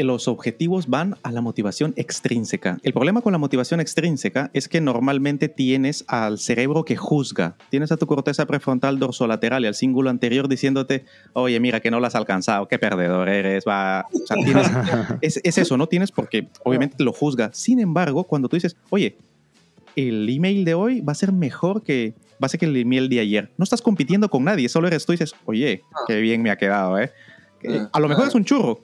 los objetivos van a la motivación extrínseca. El problema con la motivación extrínseca es que normalmente tienes al cerebro que juzga. Tienes a tu corteza prefrontal dorsolateral y al cíngulo anterior diciéndote, oye, mira que no lo has alcanzado, qué perdedor eres. Va. O sea, tienes, es, es eso, no tienes porque obviamente lo juzga. Sin embargo, cuando tú dices, oye, el email de hoy va a ser mejor que, va a ser que el email de ayer. No estás compitiendo con nadie, solo eres tú y dices, oye, qué bien me ha quedado, ¿eh?
Ah,
a lo mejor
ah.
es un churro,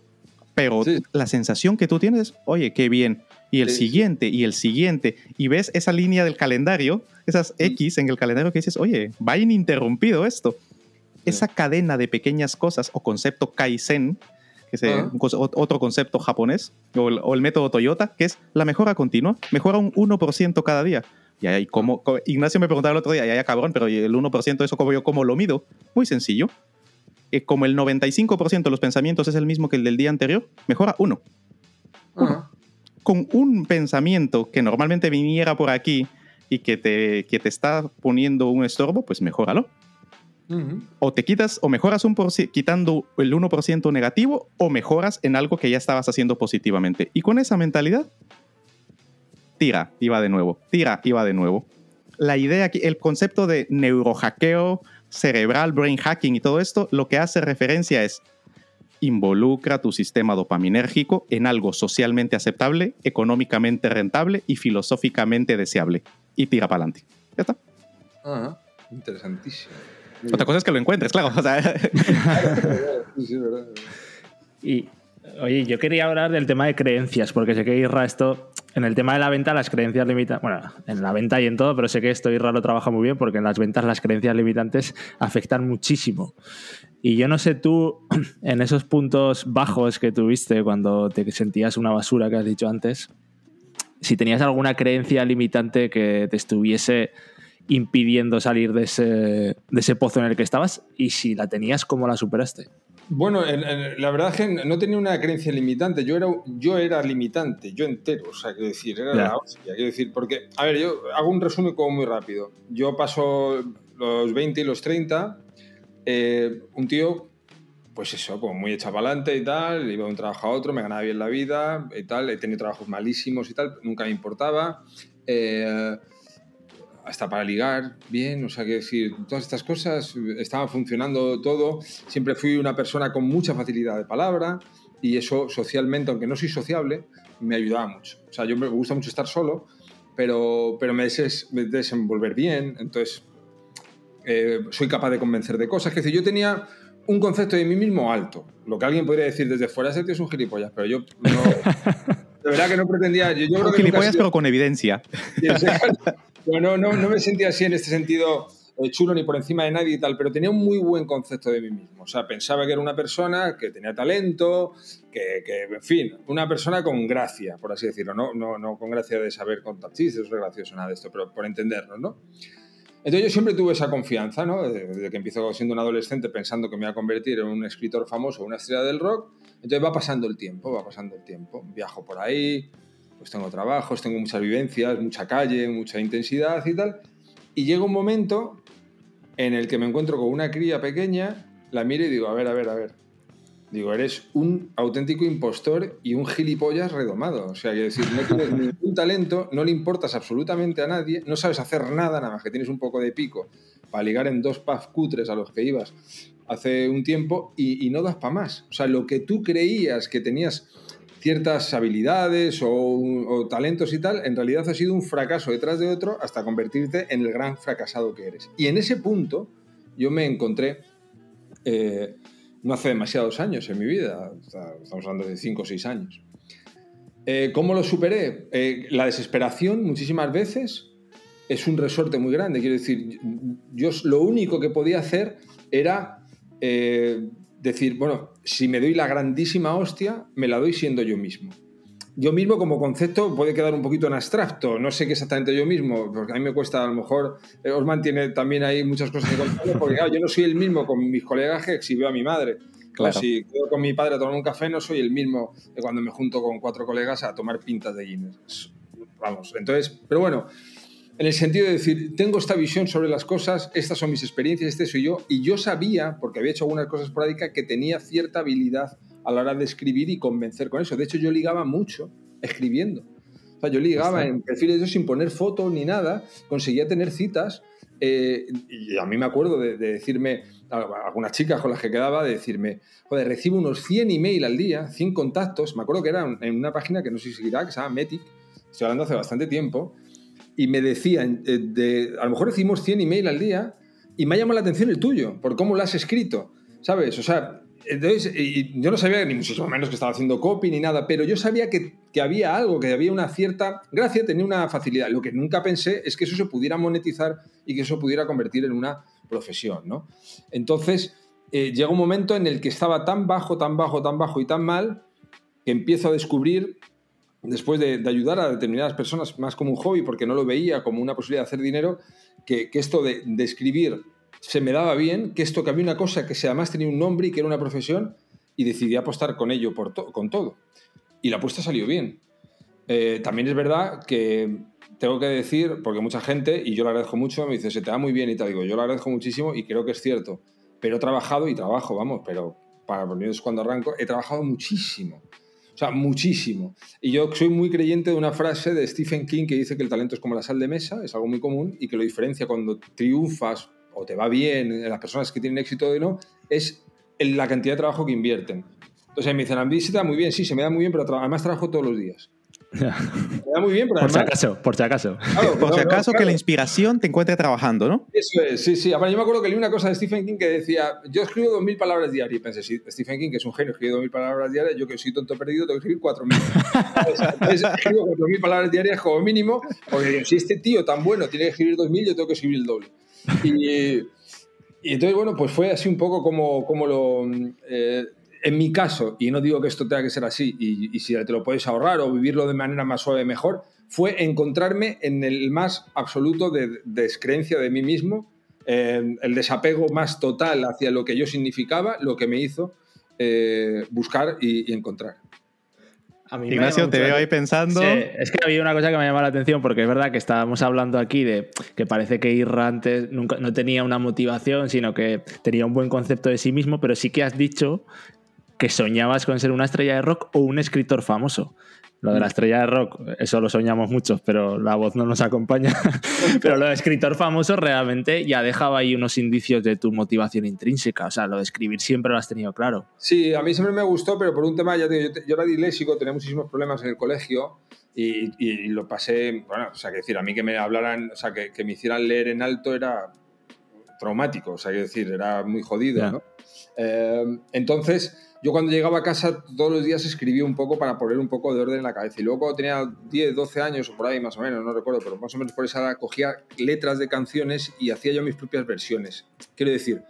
pero
Sí.
la sensación que tú tienes es, oye, qué bien. Y el
Sí,
siguiente, y el siguiente, y ves esa línea del calendario, esas
Mm.
X en el calendario que dices, oye, va ininterrumpido esto. Esa cadena de pequeñas cosas o concepto Kaizen, que es eh,
Ah.
otro concepto japonés, o el, o el método Toyota, que es la mejora continua, mejora un 1% cada día. Y ahí, como, co- Ignacio me preguntaba el otro día, ya, ya cabrón, pero ¿y el 1% de eso como yo cómo lo mido? Muy sencillo. Eh, como el 95% de los pensamientos es el mismo que el del día anterior, mejora uno. Con un pensamiento que normalmente viniera por aquí y que te, que te está poniendo un estorbo, pues mejóralo.
ujú.
O te quitas o mejoras un quitando el 1% negativo o mejoras en algo que ya estabas haciendo positivamente. Y con esa mentalidad, tira y va de nuevo, tira y va de nuevo. La idea aquí, el concepto de neurohackeo cerebral, brain hacking y todo esto, lo que hace referencia es involucra tu sistema dopaminérgico en algo socialmente aceptable, económicamente rentable y filosóficamente deseable. Y tira para adelante. Ya está.
Ah, interesantísimo.
Otra cosa es que lo encuentres, claro. O sea,
Sí, sí, verdad.
Y, oye, yo quería hablar del tema de creencias, porque sé que Irra esto, en el tema de la venta, las creencias limitantes, bueno, en la venta y en todo, pero sé que esto Irra lo trabaja muy bien, porque en las ventas las creencias limitantes afectan muchísimo. Y yo no sé tú, en esos puntos bajos que tuviste cuando te sentías una basura que has dicho antes, si tenías alguna creencia limitante que te estuviese impidiendo salir de ese, de ese pozo en el que estabas y si la tenías, ¿cómo la superaste?
Bueno, en- en- la verdad es que no tenía una creencia limitante. Yo era, yo era limitante, yo entero. O sea, quiero decir, era la hostia. Quiero decir, porque, a ver, yo hago un resumen como muy rápido. Yo paso los 20 y los 30. eh, un tío, pues eso, como muy echado para adelante y tal. Iba de un trabajo a otro, me ganaba bien la vida y tal. He tenido trabajos malísimos y tal, nunca me importaba. Eh, hasta para ligar, bien, o sea, quiero decir, todas estas cosas, estaba funcionando todo, siempre fui una persona con mucha facilidad de palabra y eso socialmente, aunque no soy sociable, me ayudaba mucho. O sea, yo me gusta mucho estar solo, pero, pero me, me desenvolver bien, entonces eh, soy capaz de convencer de cosas. Es decir, yo tenía un concepto de mí mismo alto, lo que alguien podría decir desde fuera, ese tío es un gilipollas, pero yo no... De verdad que no pretendía. Yo, yo creo que
gilipollas, sido... pero con evidencia.
No, no, no me sentía así en este sentido eh, chulo ni por encima de nadie y tal, pero tenía un muy buen concepto de mí mismo. O sea, pensaba que era una persona que tenía talento, que, que en fin, una persona con gracia, por así decirlo. No, no, no con gracia de saber contar chistes, no es gracioso nada de esto, pero por entendernos, ¿no? Entonces yo siempre tuve esa confianza, ¿no? Desde que empiezo siendo un adolescente pensando que me iba a convertir en un escritor famoso, una estrella del rock. Entonces va pasando el tiempo, va pasando el tiempo. Viajo por ahí, pues tengo trabajos, tengo muchas vivencias, mucha calle, mucha intensidad y tal. Y llega un momento en el que me encuentro con una cría pequeña, la miro y digo, a ver, a ver, a ver. Digo, eres un auténtico impostor y un gilipollas redomado. O sea, quiero decir, no tienes ningún talento, no le importas absolutamente a nadie, no sabes hacer nada, nada más que tienes un poco de pico para ligar en dos pubs cutres a los que ibas hace un tiempo y, no das para más. O sea, lo que tú creías que tenías ciertas habilidades o, talentos y tal, en realidad ha sido un fracaso detrás de otro hasta convertirte en el gran fracasado que eres. Y en ese punto yo me encontré... Eh, no hace demasiados años en mi vida, estamos hablando de 5 o 6 años. Eh, ¿Cómo lo superé? Eh, la desesperación muchísimas veces es un resorte muy grande. Quiero decir, yo lo único que podía hacer era decir, bueno, si me doy la grandísima hostia, me la doy siendo yo mismo yo mismo como concepto puede quedar un poquito en abstracto, no sé qué exactamente yo mismo, porque a mí me cuesta, a lo mejor, eh, Osman tiene también ahí muchas cosas que contar, porque claro, yo no soy el mismo con mis colegas que exhibió a mi madre. Claro. Si quedo con mi padre a tomar un café, no soy el mismo que cuando me junto con cuatro colegas a tomar pintas de Guinness. Vamos, entonces, pero bueno, en el sentido de decir, tengo esta visión sobre las cosas, estas son mis experiencias, este soy yo, y yo sabía, porque había hecho algunas cosas esporádicas, que tenía cierta habilidad a la hora de escribir y convencer con eso. De hecho, yo ligaba mucho escribiendo. O sea, yo ligaba en perfiles de sin poner fotos ni nada, conseguía tener citas. Eh, y a mí me acuerdo de, decirme, algunas chicas con las que quedaba, de decirme, joder, recibo unos 100 email al día, 100 contactos. Me acuerdo que era en una página que no sé si seguirá, que se llama Metic, estoy hablando hace bastante tiempo, y me decían, eh, de, a lo mejor recibimos 100 email al día, y me ha llamado la atención el tuyo, por cómo lo has escrito, ¿sabes? O sea, entonces, yo no sabía ni muchísimo menos que estaba haciendo copy ni nada, pero yo sabía que, que, había algo, que había una cierta gracia, tenía una facilidad. Lo que nunca pensé es que eso se pudiera monetizar y que eso pudiera convertir en una profesión, ¿no? Entonces, eh, llega un momento en el que estaba tan bajo, tan bajo, tan bajo y tan mal, que empiezo a descubrir, después de, ayudar a determinadas personas más como un hobby, porque no lo veía como una posibilidad de hacer dinero, que, esto de, de escribir se me daba bien, que esto que había una cosa que además tenía un nombre y que era una profesión, y decidí apostar con ello, por con todo. Y la apuesta salió bien. Eh, también es verdad que tengo que decir, porque mucha gente, y yo le agradezco mucho, me dice, se te da muy bien y te digo, yo lo agradezco muchísimo y creo que es cierto, pero he trabajado y trabajo, vamos, pero para por es cuando arranco, he trabajado muchísimo. O sea, muchísimo. Y yo soy muy creyente de una frase de Stephen King que dice que el talento es como la sal de mesa, es algo muy común, y que lo diferencia cuando triunfas o te va bien, en las personas que tienen éxito o no, es la cantidad de trabajo que invierten. Entonces me dicen, a muy bien, sí, se me da muy bien, pero además trabajo todos los días. Me da muy bien, pero
además... Por si acaso, por si acaso.
por si acaso que la inspiración te encuentre trabajando, ¿no?
Eso es, sí, sí. Aparte, yo me acuerdo que leí una cosa de Stephen King que decía, yo escribo 2.000 palabras diarias. Y pensé, sí, Stephen King, que es un genio, escribe 2.000 palabras diarias, yo que soy tonto perdido, tengo que escribir 4.000. Entonces, escribo 4.000 palabras diarias como mínimo, porque si este tío tan bueno tiene que escribir 2.000, yo tengo que escribir el doble. Y... Y entonces, bueno, pues fue así un poco como, como lo... Eh, en mi caso, y no digo que esto tenga que ser así, y, si te lo puedes ahorrar o vivirlo de manera más suave mejor, fue encontrarme en el más absoluto de, descreencia de mí mismo, el desapego más total hacia lo que yo significaba, lo que me hizo eh, buscar y encontrar.
Ignacio, te veo ahí pensando. Sí,
es que había una cosa que me llama la atención, porque es verdad que estábamos hablando aquí de que parece que Irra antes nunca, no tenía una motivación, sino que tenía un buen concepto de sí mismo, pero sí que has dicho que soñabas con ser una estrella de rock o un escritor famoso. Lo de la estrella de rock, eso lo soñamos muchos, pero la voz no nos acompaña. pero lo de escritor famoso realmente ya dejaba ahí unos indicios de tu motivación intrínseca. O sea, lo de escribir siempre lo has tenido claro.
Sí, a mí siempre me gustó, pero por un tema, ya yo, yo era disléxico, tenía muchísimos problemas en el colegio y, lo pasé, bueno, o sea, que decir, a mí que me hablaran, o sea, que, que me hicieran leer en alto era traumático, o sea, quiero decir, era muy jodido, ¿no? Eh, entonces, yo cuando llegaba a casa todos los días escribía un poco para poner un poco de orden en la cabeza. Y luego cuando tenía 10, 12 años o por ahí más o menos, no recuerdo, pero más o menos por esa edad, cogía letras de canciones y hacía yo mis propias versiones. Quiero decir,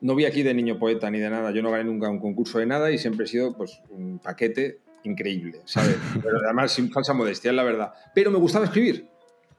no vi aquí de niño poeta ni de nada, yo no gané nunca un concurso de nada y siempre he sido pues, un paquete increíble, ¿sabes? Pero además sin falsa modestia, es la verdad. Pero me gustaba escribir,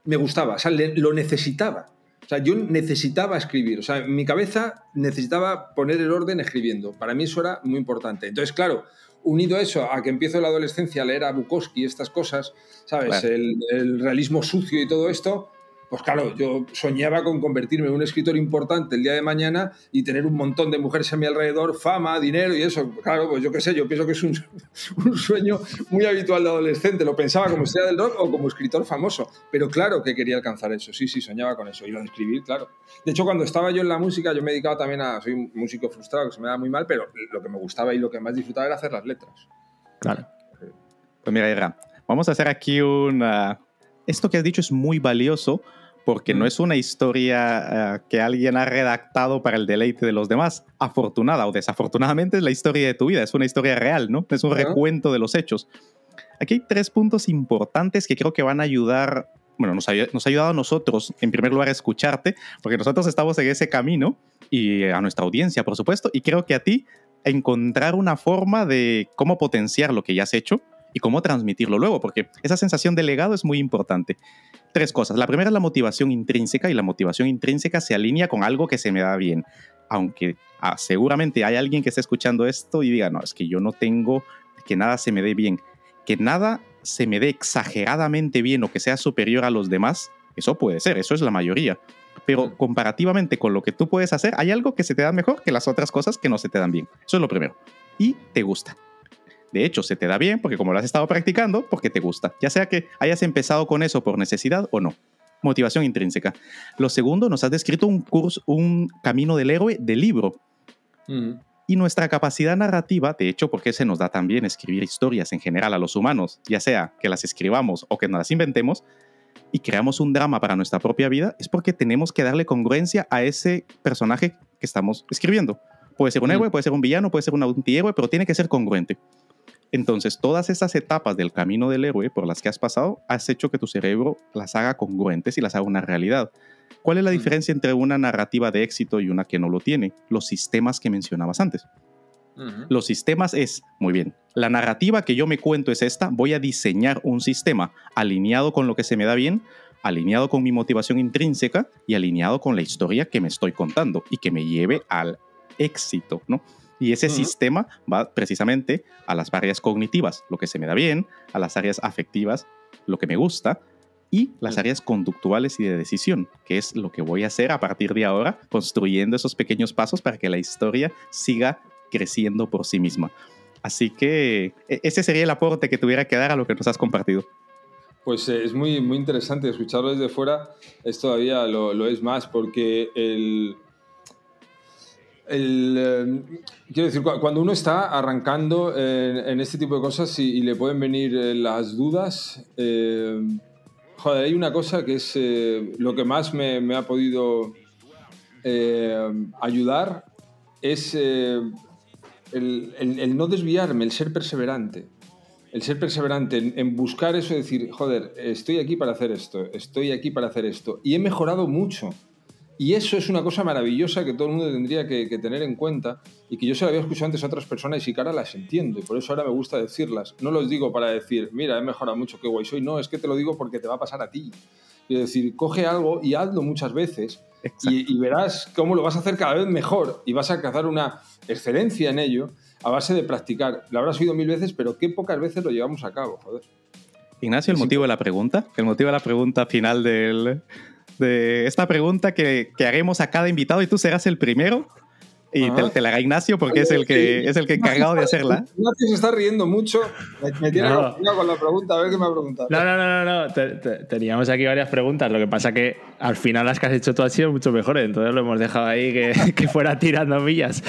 me gustaba, o sea, lo necesitaba. O sea, yo necesitaba escribir, o sea, mi cabeza necesitaba poner el orden escribiendo. Para mí eso era muy importante. Entonces, claro, unido a eso, a que empiezo la adolescencia a leer a Bukowski y estas cosas, ¿sabes? El, el, realismo sucio y todo esto, pues claro, yo soñaba con convertirme en un escritor importante el día de mañana y tener un montón de mujeres a mi alrededor, fama, dinero y eso. Claro, pues yo qué sé, yo pienso que es un, sueño muy habitual de adolescente. Lo pensaba como estrella del rock o como escritor famoso. Pero claro que quería alcanzar eso. Sí, sí, soñaba con eso. Y lo de escribir, claro. De hecho, cuando estaba yo en la música, yo me dedicaba también a. Soy un músico frustrado, que se me da muy mal, pero lo que me gustaba y lo que más disfrutaba era hacer las letras.
Claro. Pues mira, Ira, vamos a hacer aquí una, esto que has dicho es muy valioso porque no es una historia eh, que alguien ha redactado para el deleite de los demás. Afortunada o desafortunadamente es la historia de tu vida, es una historia real, ¿no? Es un recuento de los hechos. Aquí hay tres puntos importantes que creo que van a ayudar, bueno, nos ha, nos ha ayudado a nosotros, en primer lugar, a escucharte, porque nosotros estamos en ese camino y a nuestra audiencia, por supuesto, y creo que a ti encontrar una forma de cómo potenciar lo que ya has hecho y cómo transmitirlo luego, porque esa sensación de legado es muy importante. Tres cosas. La primera es la motivación intrínseca y la motivación intrínseca se alinea con algo que se me da bien. Aunque ah, seguramente hay alguien que esté escuchando esto y diga, no, es que yo no tengo que nada se me dé bien. Que nada se me dé exageradamente bien o que sea superior a los demás, eso puede ser, eso es la mayoría. Pero comparativamente con lo que tú puedes hacer, hay algo que se te da mejor que las otras cosas que no se te dan bien. Eso es lo primero. Y te gusta. De hecho, se te da bien porque como lo has estado practicando, porque te gusta. Ya sea que hayas empezado con eso por necesidad o no. Motivación intrínseca. Lo segundo, nos has descrito un curso, un camino del héroe del libro. Mm. Y nuestra capacidad narrativa, de hecho, porque se nos da también escribir historias en general a los humanos, ya sea que las escribamos o que nos las inventemos, y creamos un drama para nuestra propia vida, es porque tenemos que darle congruencia a ese personaje que estamos escribiendo. Puede ser un mm. héroe, puede ser un villano, puede ser un antihéroe, pero tiene que ser congruente. Entonces, todas esas etapas del camino del héroe por las que has pasado, has hecho que tu cerebro las haga congruentes y las haga una realidad. ¿Cuál es la diferencia entre una narrativa de éxito y una que no lo tiene? Los sistemas que mencionabas antes. Los sistemas es, muy bien, la narrativa que yo me cuento es esta, voy a diseñar un sistema alineado con lo que se me da bien, alineado con mi motivación intrínseca y alineado con la historia que me estoy contando y que me lleve al éxito, ¿no? Y ese sistema va precisamente a las áreas cognitivas, lo que se me da bien, a las áreas afectivas, lo que me gusta, y las áreas conductuales y de decisión, que es lo que voy a hacer a partir de ahora, construyendo esos pequeños pasos para que la historia siga creciendo por sí misma. Así que e, ese sería el aporte que tuviera que dar a lo que nos has compartido.
Pues eh, es muy, muy interesante escucharlo desde fuera, es todavía lo, lo es más, porque el, el, eh, quiero decir, cuando uno está arrancando en, este tipo de cosas y, le pueden venir eh, las dudas, eh, joder, hay una cosa que es lo que más me, ha podido ayudar, es el, no desviarme, el ser perseverante. El ser perseverante en, en buscar eso, decir, joder, estoy aquí para hacer esto, estoy aquí para hacer esto. Y he mejorado mucho y eso es una cosa maravillosa que todo el mundo tendría que, tener en cuenta y que yo se lo había escuchado antes a otras personas y que ahora las entiendo y por eso ahora me gusta decirlas. No los digo para decir, mira, he mejorado mucho, qué guay soy. No, es que te lo digo porque te va a pasar a ti. Es decir, coge algo y hazlo muchas veces y, verás cómo lo vas a hacer cada vez mejor y vas a alcanzar una excelencia en ello a base de practicar. Lo habrás oído mil veces, pero qué pocas veces lo llevamos a cabo, joder.
Ignacio, el motivo de la pregunta, el motivo de la pregunta final del, de esta pregunta que, que, haremos a cada invitado y tú serás el primero. Y te, la haga Ignacio porque es el que es el que encargado de hacerla.
Ignacio se está riendo mucho. Me, tiene con la pregunta, a ver qué me ha preguntado.
No, no, no, no. teníamos aquí varias preguntas. Lo que pasa que al final las que has hecho tú han sido mucho mejores. Entonces lo hemos dejado ahí que, que fuera tirando millas.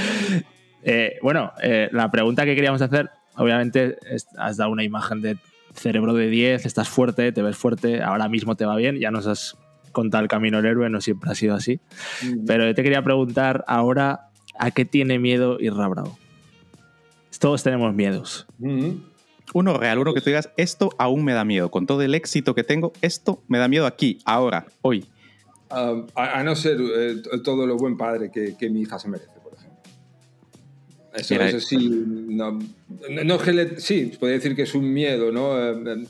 Eh, bueno, eh, la pregunta que queríamos hacer, obviamente, has dado una imagen de cerebro de 10, estás fuerte, te ves fuerte, ahora mismo te va bien, ya nos has contado el camino del héroe, no siempre ha sido así.
Mm.
Pero yo te quería preguntar ahora, ¿a qué tiene miedo Irra Bravo? Todos tenemos miedos.
Mm.
Uno real, uno que tú digas, esto aún me da miedo. Con todo el éxito que tengo, esto me da miedo aquí, ahora, hoy.
A, a no ser eh, todo lo buen padre que, que mi hija se merece, por ejemplo. Eso,
Mira,
eso sí, no, no, no es que le- sí, podría decir que es un miedo, ¿no? Eh, eh,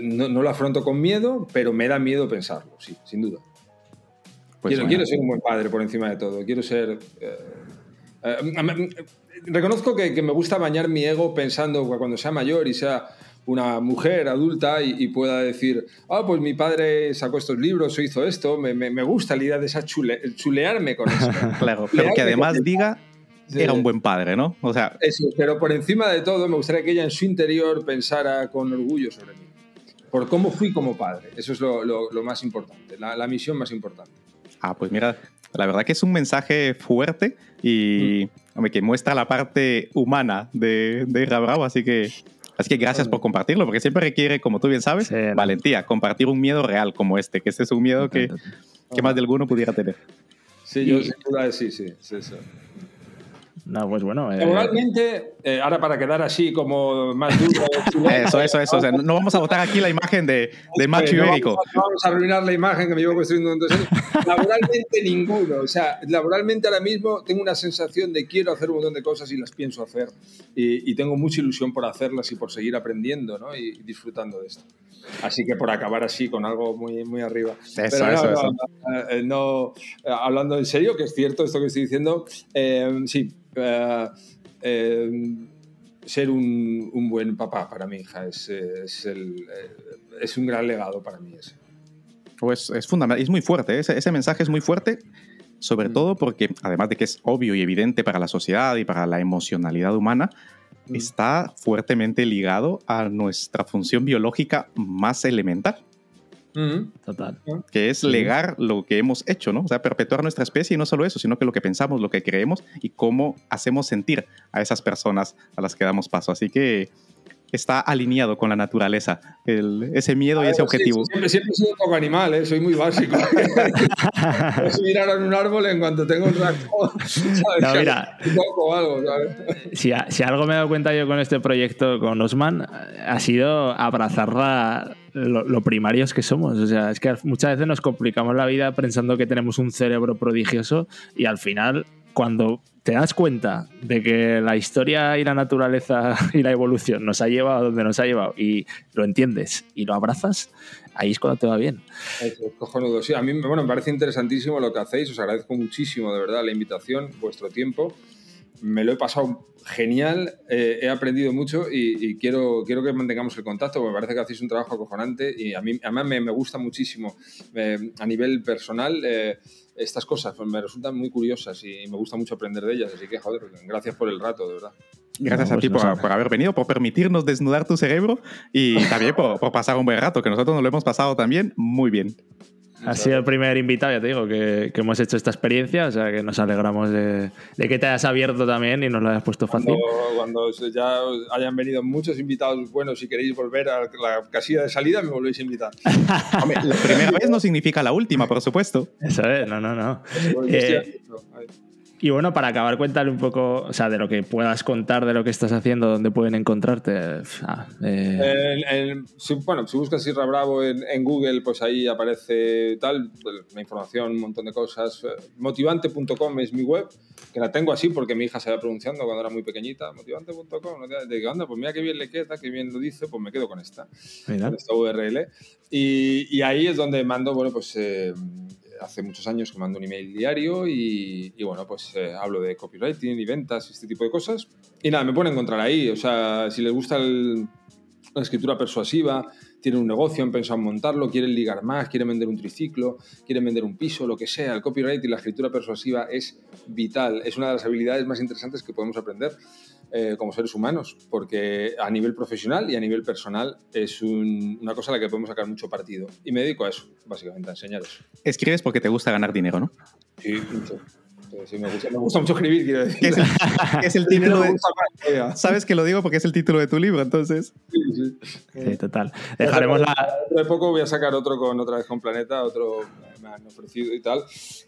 no, no lo afronto con miedo, pero me da miedo pensarlo, sí, sin duda.
Pues
quiero,
bueno.
quiero ser un buen padre por encima de todo. Quiero ser. eh, eh, reconozco que, que me gusta bañar mi ego pensando cuando sea mayor y sea una mujer adulta y, y pueda decir, ah, pues mi padre sacó estos libros o hizo esto, me, me- me gusta la idea de esa chule- chulearme con eso.
Claro, pero que además diga, era un buen padre, ¿no? O sea,
Eso, pero por encima de todo me gustaría que ella en su interior pensara con orgullo sobre mí. Por cómo fui como padre. Eso es lo, lo- lo más importante, la, la misión más importante.
Ah, pues mira, la verdad que es un mensaje fuerte y hombre, que muestra la parte humana de, de Irra Bravo, así que, así que gracias por compartirlo, porque siempre requiere, como tú bien sabes,
Sí, no.
valentía, compartir un miedo real como este, que este es un miedo que, que más de alguno pudiera tener.
Sí, yo
Y-
sin duda sí, sí, sí, sí.
No, pues bueno. eh,
Laboralmente, eh, ahora para quedar así como más duro.
Eso, eso, eso. O sea, no vamos a botar aquí la imagen de, de macho
no
ibérico.
vamos, a- no vamos a arruinar la imagen que me llevo construyendo dos años. Laboralmente ninguno. O sea, laboralmente ahora mismo tengo una sensación de quiero hacer un montón de cosas y las pienso hacer. Y, y tengo mucha ilusión por hacerlas y por seguir aprendiendo ¿no? y, y disfrutando de esto. Así que por acabar así con algo muy, muy arriba.
Eso,
Pero no,
eso,
no,
eso.
eh, no, eh, hablando en serio, que es cierto esto que estoy diciendo, eh, sí, eh, eh, ser un, un buen papá para mi hija es, eh, es, el, es un gran legado para mí ese.
Pues es fundamental, es muy fuerte, ese, ese mensaje es muy fuerte, sobre
Mm.
todo porque, además de que es obvio y evidente para la sociedad y para la emocionalidad humana,
Mm.
está fuertemente ligado a nuestra función biológica más elemental,
Mm.
Total.
que es legar lo que hemos hecho, ¿no? O sea, perpetuar nuestra especie y no solo eso, sino que lo que pensamos, lo que creemos y cómo hacemos sentir a esas personas a las que damos paso. Así que está alineado con la naturaleza, el- ese miedo y ese objetivo.
sí, siempre, siempre he sido un poco animal, ¿eh? soy muy básico. Ahora en un árbol en cuanto tengo un. ¿sabes?
No, mira.
Un poco algo, ¿sabes?
Si, a- si algo me he dado cuenta yo con este proyecto con Osman, ha sido abrazar la- lo, lo primarios que somos. O sea, es que muchas veces nos complicamos la vida pensando que tenemos un cerebro prodigioso y al final, cuando te das cuenta de que la historia y la naturaleza y la evolución nos ha llevado a donde nos ha llevado y lo entiendes y lo abrazas, ahí es cuando te va bien.
Eso, cojonudo. Sí, a mí bueno, me parece interesantísimo lo que hacéis, os agradezco muchísimo, de verdad, la invitación, vuestro tiempo. Me lo he pasado genial, eh, he aprendido mucho y, y quiero, quiero que mantengamos el contacto, porque me parece que hacéis un trabajo acojonante y a mí además me, me gusta muchísimo eh, a nivel personal. eh, estas cosas me resultan muy curiosas y me gusta mucho aprender de ellas, así que joder, gracias por el rato, de verdad.
Gracias
No,
a
pues
ti
nos
por, por haber venido, por permitirnos desnudar tu cerebro y también por, por pasar un buen rato, que nosotros nos lo hemos pasado también muy bien.
Has sido el primer invitado, ya te digo, que, que hemos hecho esta experiencia, o sea que nos alegramos de, de que te hayas abierto también y nos lo hayas puesto fácil.
Cuando, cuando ya hayan venido muchos invitados buenos y queréis volver a la casilla de salida, me volvéis a invitar.
Hombre, la primera vez no significa la última, por supuesto.
Eso es, no, no, no. Eh. Y bueno, para acabar, cuéntale un poco, o sea, de lo que puedas contar de lo que estás haciendo, dónde pueden encontrarte. Ah, eh,
En- en- si- bueno, si buscas Sierra Bravo en, en Google, pues ahí aparece tal, pues, la información, un montón de cosas. Eh, Motivante.com es mi web, que la tengo así porque mi hija se iba pronunciando cuando era muy pequeñita. Motivante.com, de que anda, pues mira qué bien le queda, qué bien lo dice, pues me quedo con esta. con esta URL. Y, y ahí es donde mando, bueno, pues eh, hace muchos años que mando un email diario y, y, bueno, pues eh, hablo de copywriting y ventas y este tipo de cosas. Y nada, me pueden encontrar ahí. O sea, si les gusta el- la escritura persuasiva, tienen un negocio, han pensado en montarlo, quieren ligar más, quieren vender un triciclo, quieren vender un piso, lo que sea. El copyright y la escritura persuasiva es vital. Es una de las habilidades más interesantes que podemos aprender eh, como seres humanos, porque a nivel profesional y a nivel personal es un- una cosa a la que podemos sacar mucho partido. Y me dedico a eso, básicamente, a enseñar eso.
Escribes porque te gusta ganar dinero, ¿no?
Sí, mucho. Sí, sí, me, gusta, me gusta mucho escribir, quiero decir.
Es el, es el título de... Sabes que lo digo porque es el título de tu libro, entonces...
Sí,
Sí, total. Dejaremos la.
Dentro de poco voy a sacar otro con otra vez con Planeta, otro me han ofrecido y tal.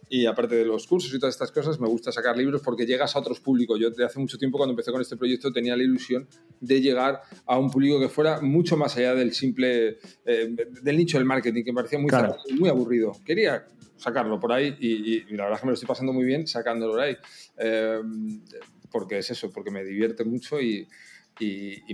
Y aparte de los cursos y todas estas cosas, me gusta sacar libros porque llegas a otros públicos. Yo desde hace mucho tiempo, cuando empecé con este proyecto, tenía la ilusión de llegar a un público que fuera mucho más allá del simple, eh, del nicho del marketing, que me parecía muy,
Claro.
muy aburrido. Quería sacarlo por ahí y, y la verdad es que me lo estoy pasando muy bien sacándolo por ahí. Eh, porque es eso, porque me divierte mucho y,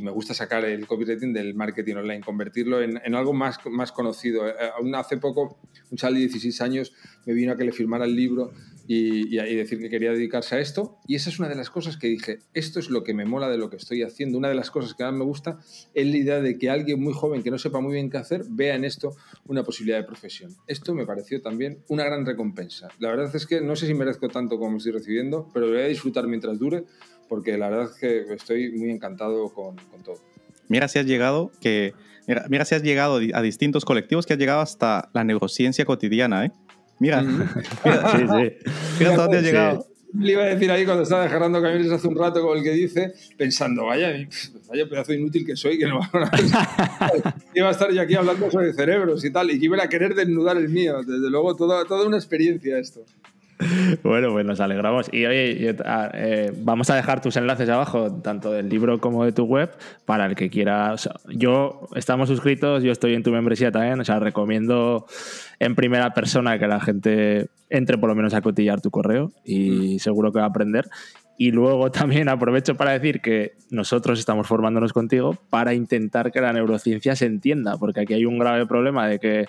me gusta sacar el copywriting del marketing online, convertirlo en, algo más, más conocido. Eh, aún hace poco, un chaval de 16 años me vino a que le firmara el libro y, decir que quería dedicarse a esto. Y esa es una de las cosas que dije, esto es lo que me mola de lo que estoy haciendo. Una de las cosas que más me gusta es la idea de que alguien muy joven que no sepa muy bien qué hacer vea en esto una posibilidad de profesión. Esto me pareció también una gran recompensa. La verdad es que no sé si merezco tanto como estoy recibiendo, pero lo voy a disfrutar mientras dure porque la verdad es que estoy muy encantado con, con todo.
Mira si has llegado que mira, mira, si has llegado a distintos colectivos que has llegado hasta la neurociencia cotidiana, ¿eh? Mira, mira,
Sí, sí.
mira hasta dónde
Sí.
llegado.
Le iba a decir ahí cuando estaba dejando camiones hace un rato con el que dice, pensando, vaya, vaya pedazo inútil que soy, que no iba a estar yo aquí hablando sobre cerebros y tal, y que iba a querer desnudar el mío. Desde luego, toda, toda una experiencia esto.
Bueno, pues nos alegramos. Y oye, ah, eh, vamos a dejar tus enlaces abajo, tanto del libro como de tu web, para el que quiera. o sea, yo estamos suscritos, yo estoy en tu membresía también, o sea, recomiendo en primera persona que la gente entre por lo menos a cotillar tu correo y seguro que va a aprender. Y luego también aprovecho para decir que nosotros estamos formándonos contigo para intentar que la neurociencia se entienda, porque aquí hay un grave problema de que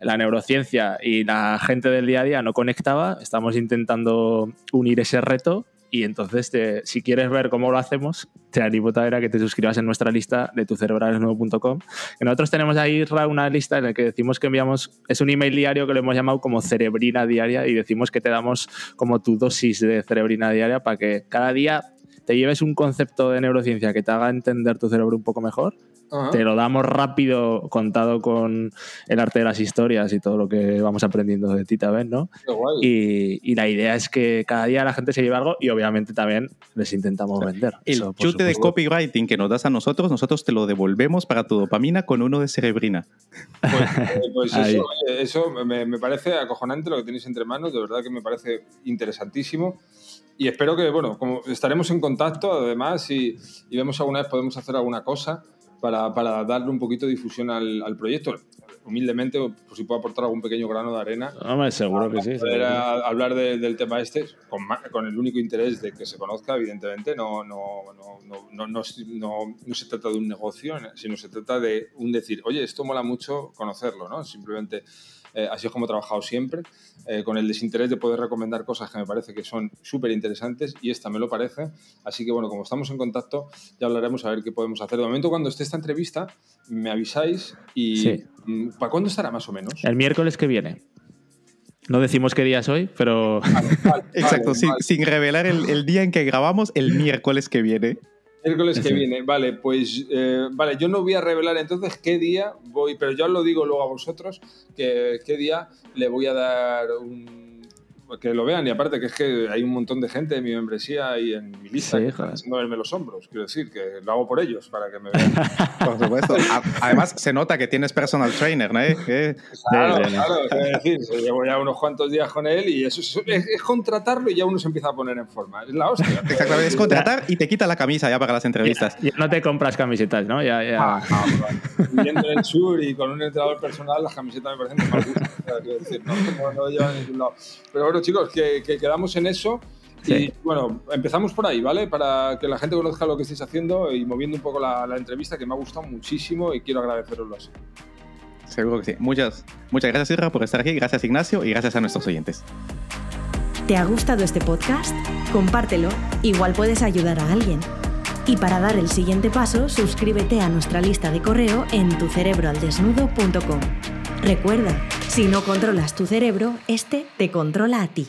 la neurociencia y la gente del día a día no conectaba. Estamos intentando unir ese reto y entonces, te- si quieres ver cómo lo hacemos, te animo a que te suscribas en nuestra lista de tucerebralesnuevo.com. Nosotros tenemos ahí una lista en la que decimos que enviamos, es un email diario que lo hemos llamado como cerebrina diaria y decimos que te damos como tu dosis de cerebrina diaria para que cada día te lleves un concepto de neurociencia que te haga entender tu cerebro un poco mejor
Ajá.
te lo damos rápido contado con el arte de las historias y todo lo que vamos aprendiendo de ti también, ¿no?
Qué guay.
Y, y la idea es que cada día la gente se lleve algo y obviamente también les intentamos vender.
El
Eso,
chute de copywriting que nos das a nosotros, nosotros te lo devolvemos para tu dopamina con uno de cerebrina.
Pues, eh, pues eso, eso me, me parece acojonante lo que tenéis entre manos, de verdad que me parece interesantísimo. Y espero que, bueno, como estaremos en contacto además y, y vemos alguna vez podemos hacer alguna cosa para, para darle un poquito de difusión al, al proyecto. Humildemente, pues si puedo aportar algún pequeño grano de arena.
Hombre, seguro que sí.
Poder a- hablar de- del tema este con, con el único interés de que se conozca, evidentemente, no, no, no, no, no, no, no- no se trata de un negocio, sino se trata de un decir, oye, esto mola mucho conocerlo, ¿no? Simplemente eh, así es como he trabajado siempre, eh, con el desinterés de poder recomendar cosas que me parece que son súper interesantes y esta me lo parece. Así que bueno, como estamos en contacto, ya hablaremos a ver qué podemos hacer. De momento, cuando esté esta entrevista, me avisáis y
Sí.
mm, ¿para cuándo estará más o menos?
El miércoles que viene. No decimos qué día es hoy, pero
Exacto,
Vale,
sin,
vale.
sin revelar el, el día en que grabamos, el miércoles que viene.
Miércoles que viene, vale, pues eh, vale, yo no voy a revelar entonces qué día voy, pero yo os lo digo luego a vosotros, que qué día le voy a dar un... que lo vean y aparte que es que hay un montón de gente en mi membresía y en mi lista
Sí,
haciendo verme los hombros, quiero decir, que lo hago por ellos, para que me vean.
Por supuesto. Además, se nota que tienes personal trainer, ¿no? ¿Eh?
Claro,
sí,
claro, es decir, se llevo ya unos cuantos días con él y eso es, es- es contratarlo y ya uno se empieza a poner en forma, es la hostia.
Exactamente, es contratar y te quita la camisa ya para las entrevistas.
ya, ya no te compras camisetas, ¿no? Ya, ya.
Ah, ah, bueno. Viviendo en el sur y con un entrenador personal, las camisetas me parecen de mal gusto. quiero decir, no, no, no llevan a ningún lado. Pero bueno, chicos, que, que quedamos en eso. Y
Sí.
bueno, empezamos por ahí, ¿vale? Para que la gente conozca lo que estáis haciendo y moviendo un poco la, la entrevista, que me ha gustado muchísimo y quiero agradeceroslo así.
Seguro que sí. Muchas, muchas gracias, Irra, por estar aquí. Gracias, Ignacio, y gracias a nuestros oyentes.
¿Te ha gustado este podcast? Compártelo, igual puedes ayudar a alguien. Y para dar el siguiente paso, suscríbete a nuestra lista de correo en tucerebroaldesnudo.com. Recuerda, si no controlas tu cerebro, este te controla a ti.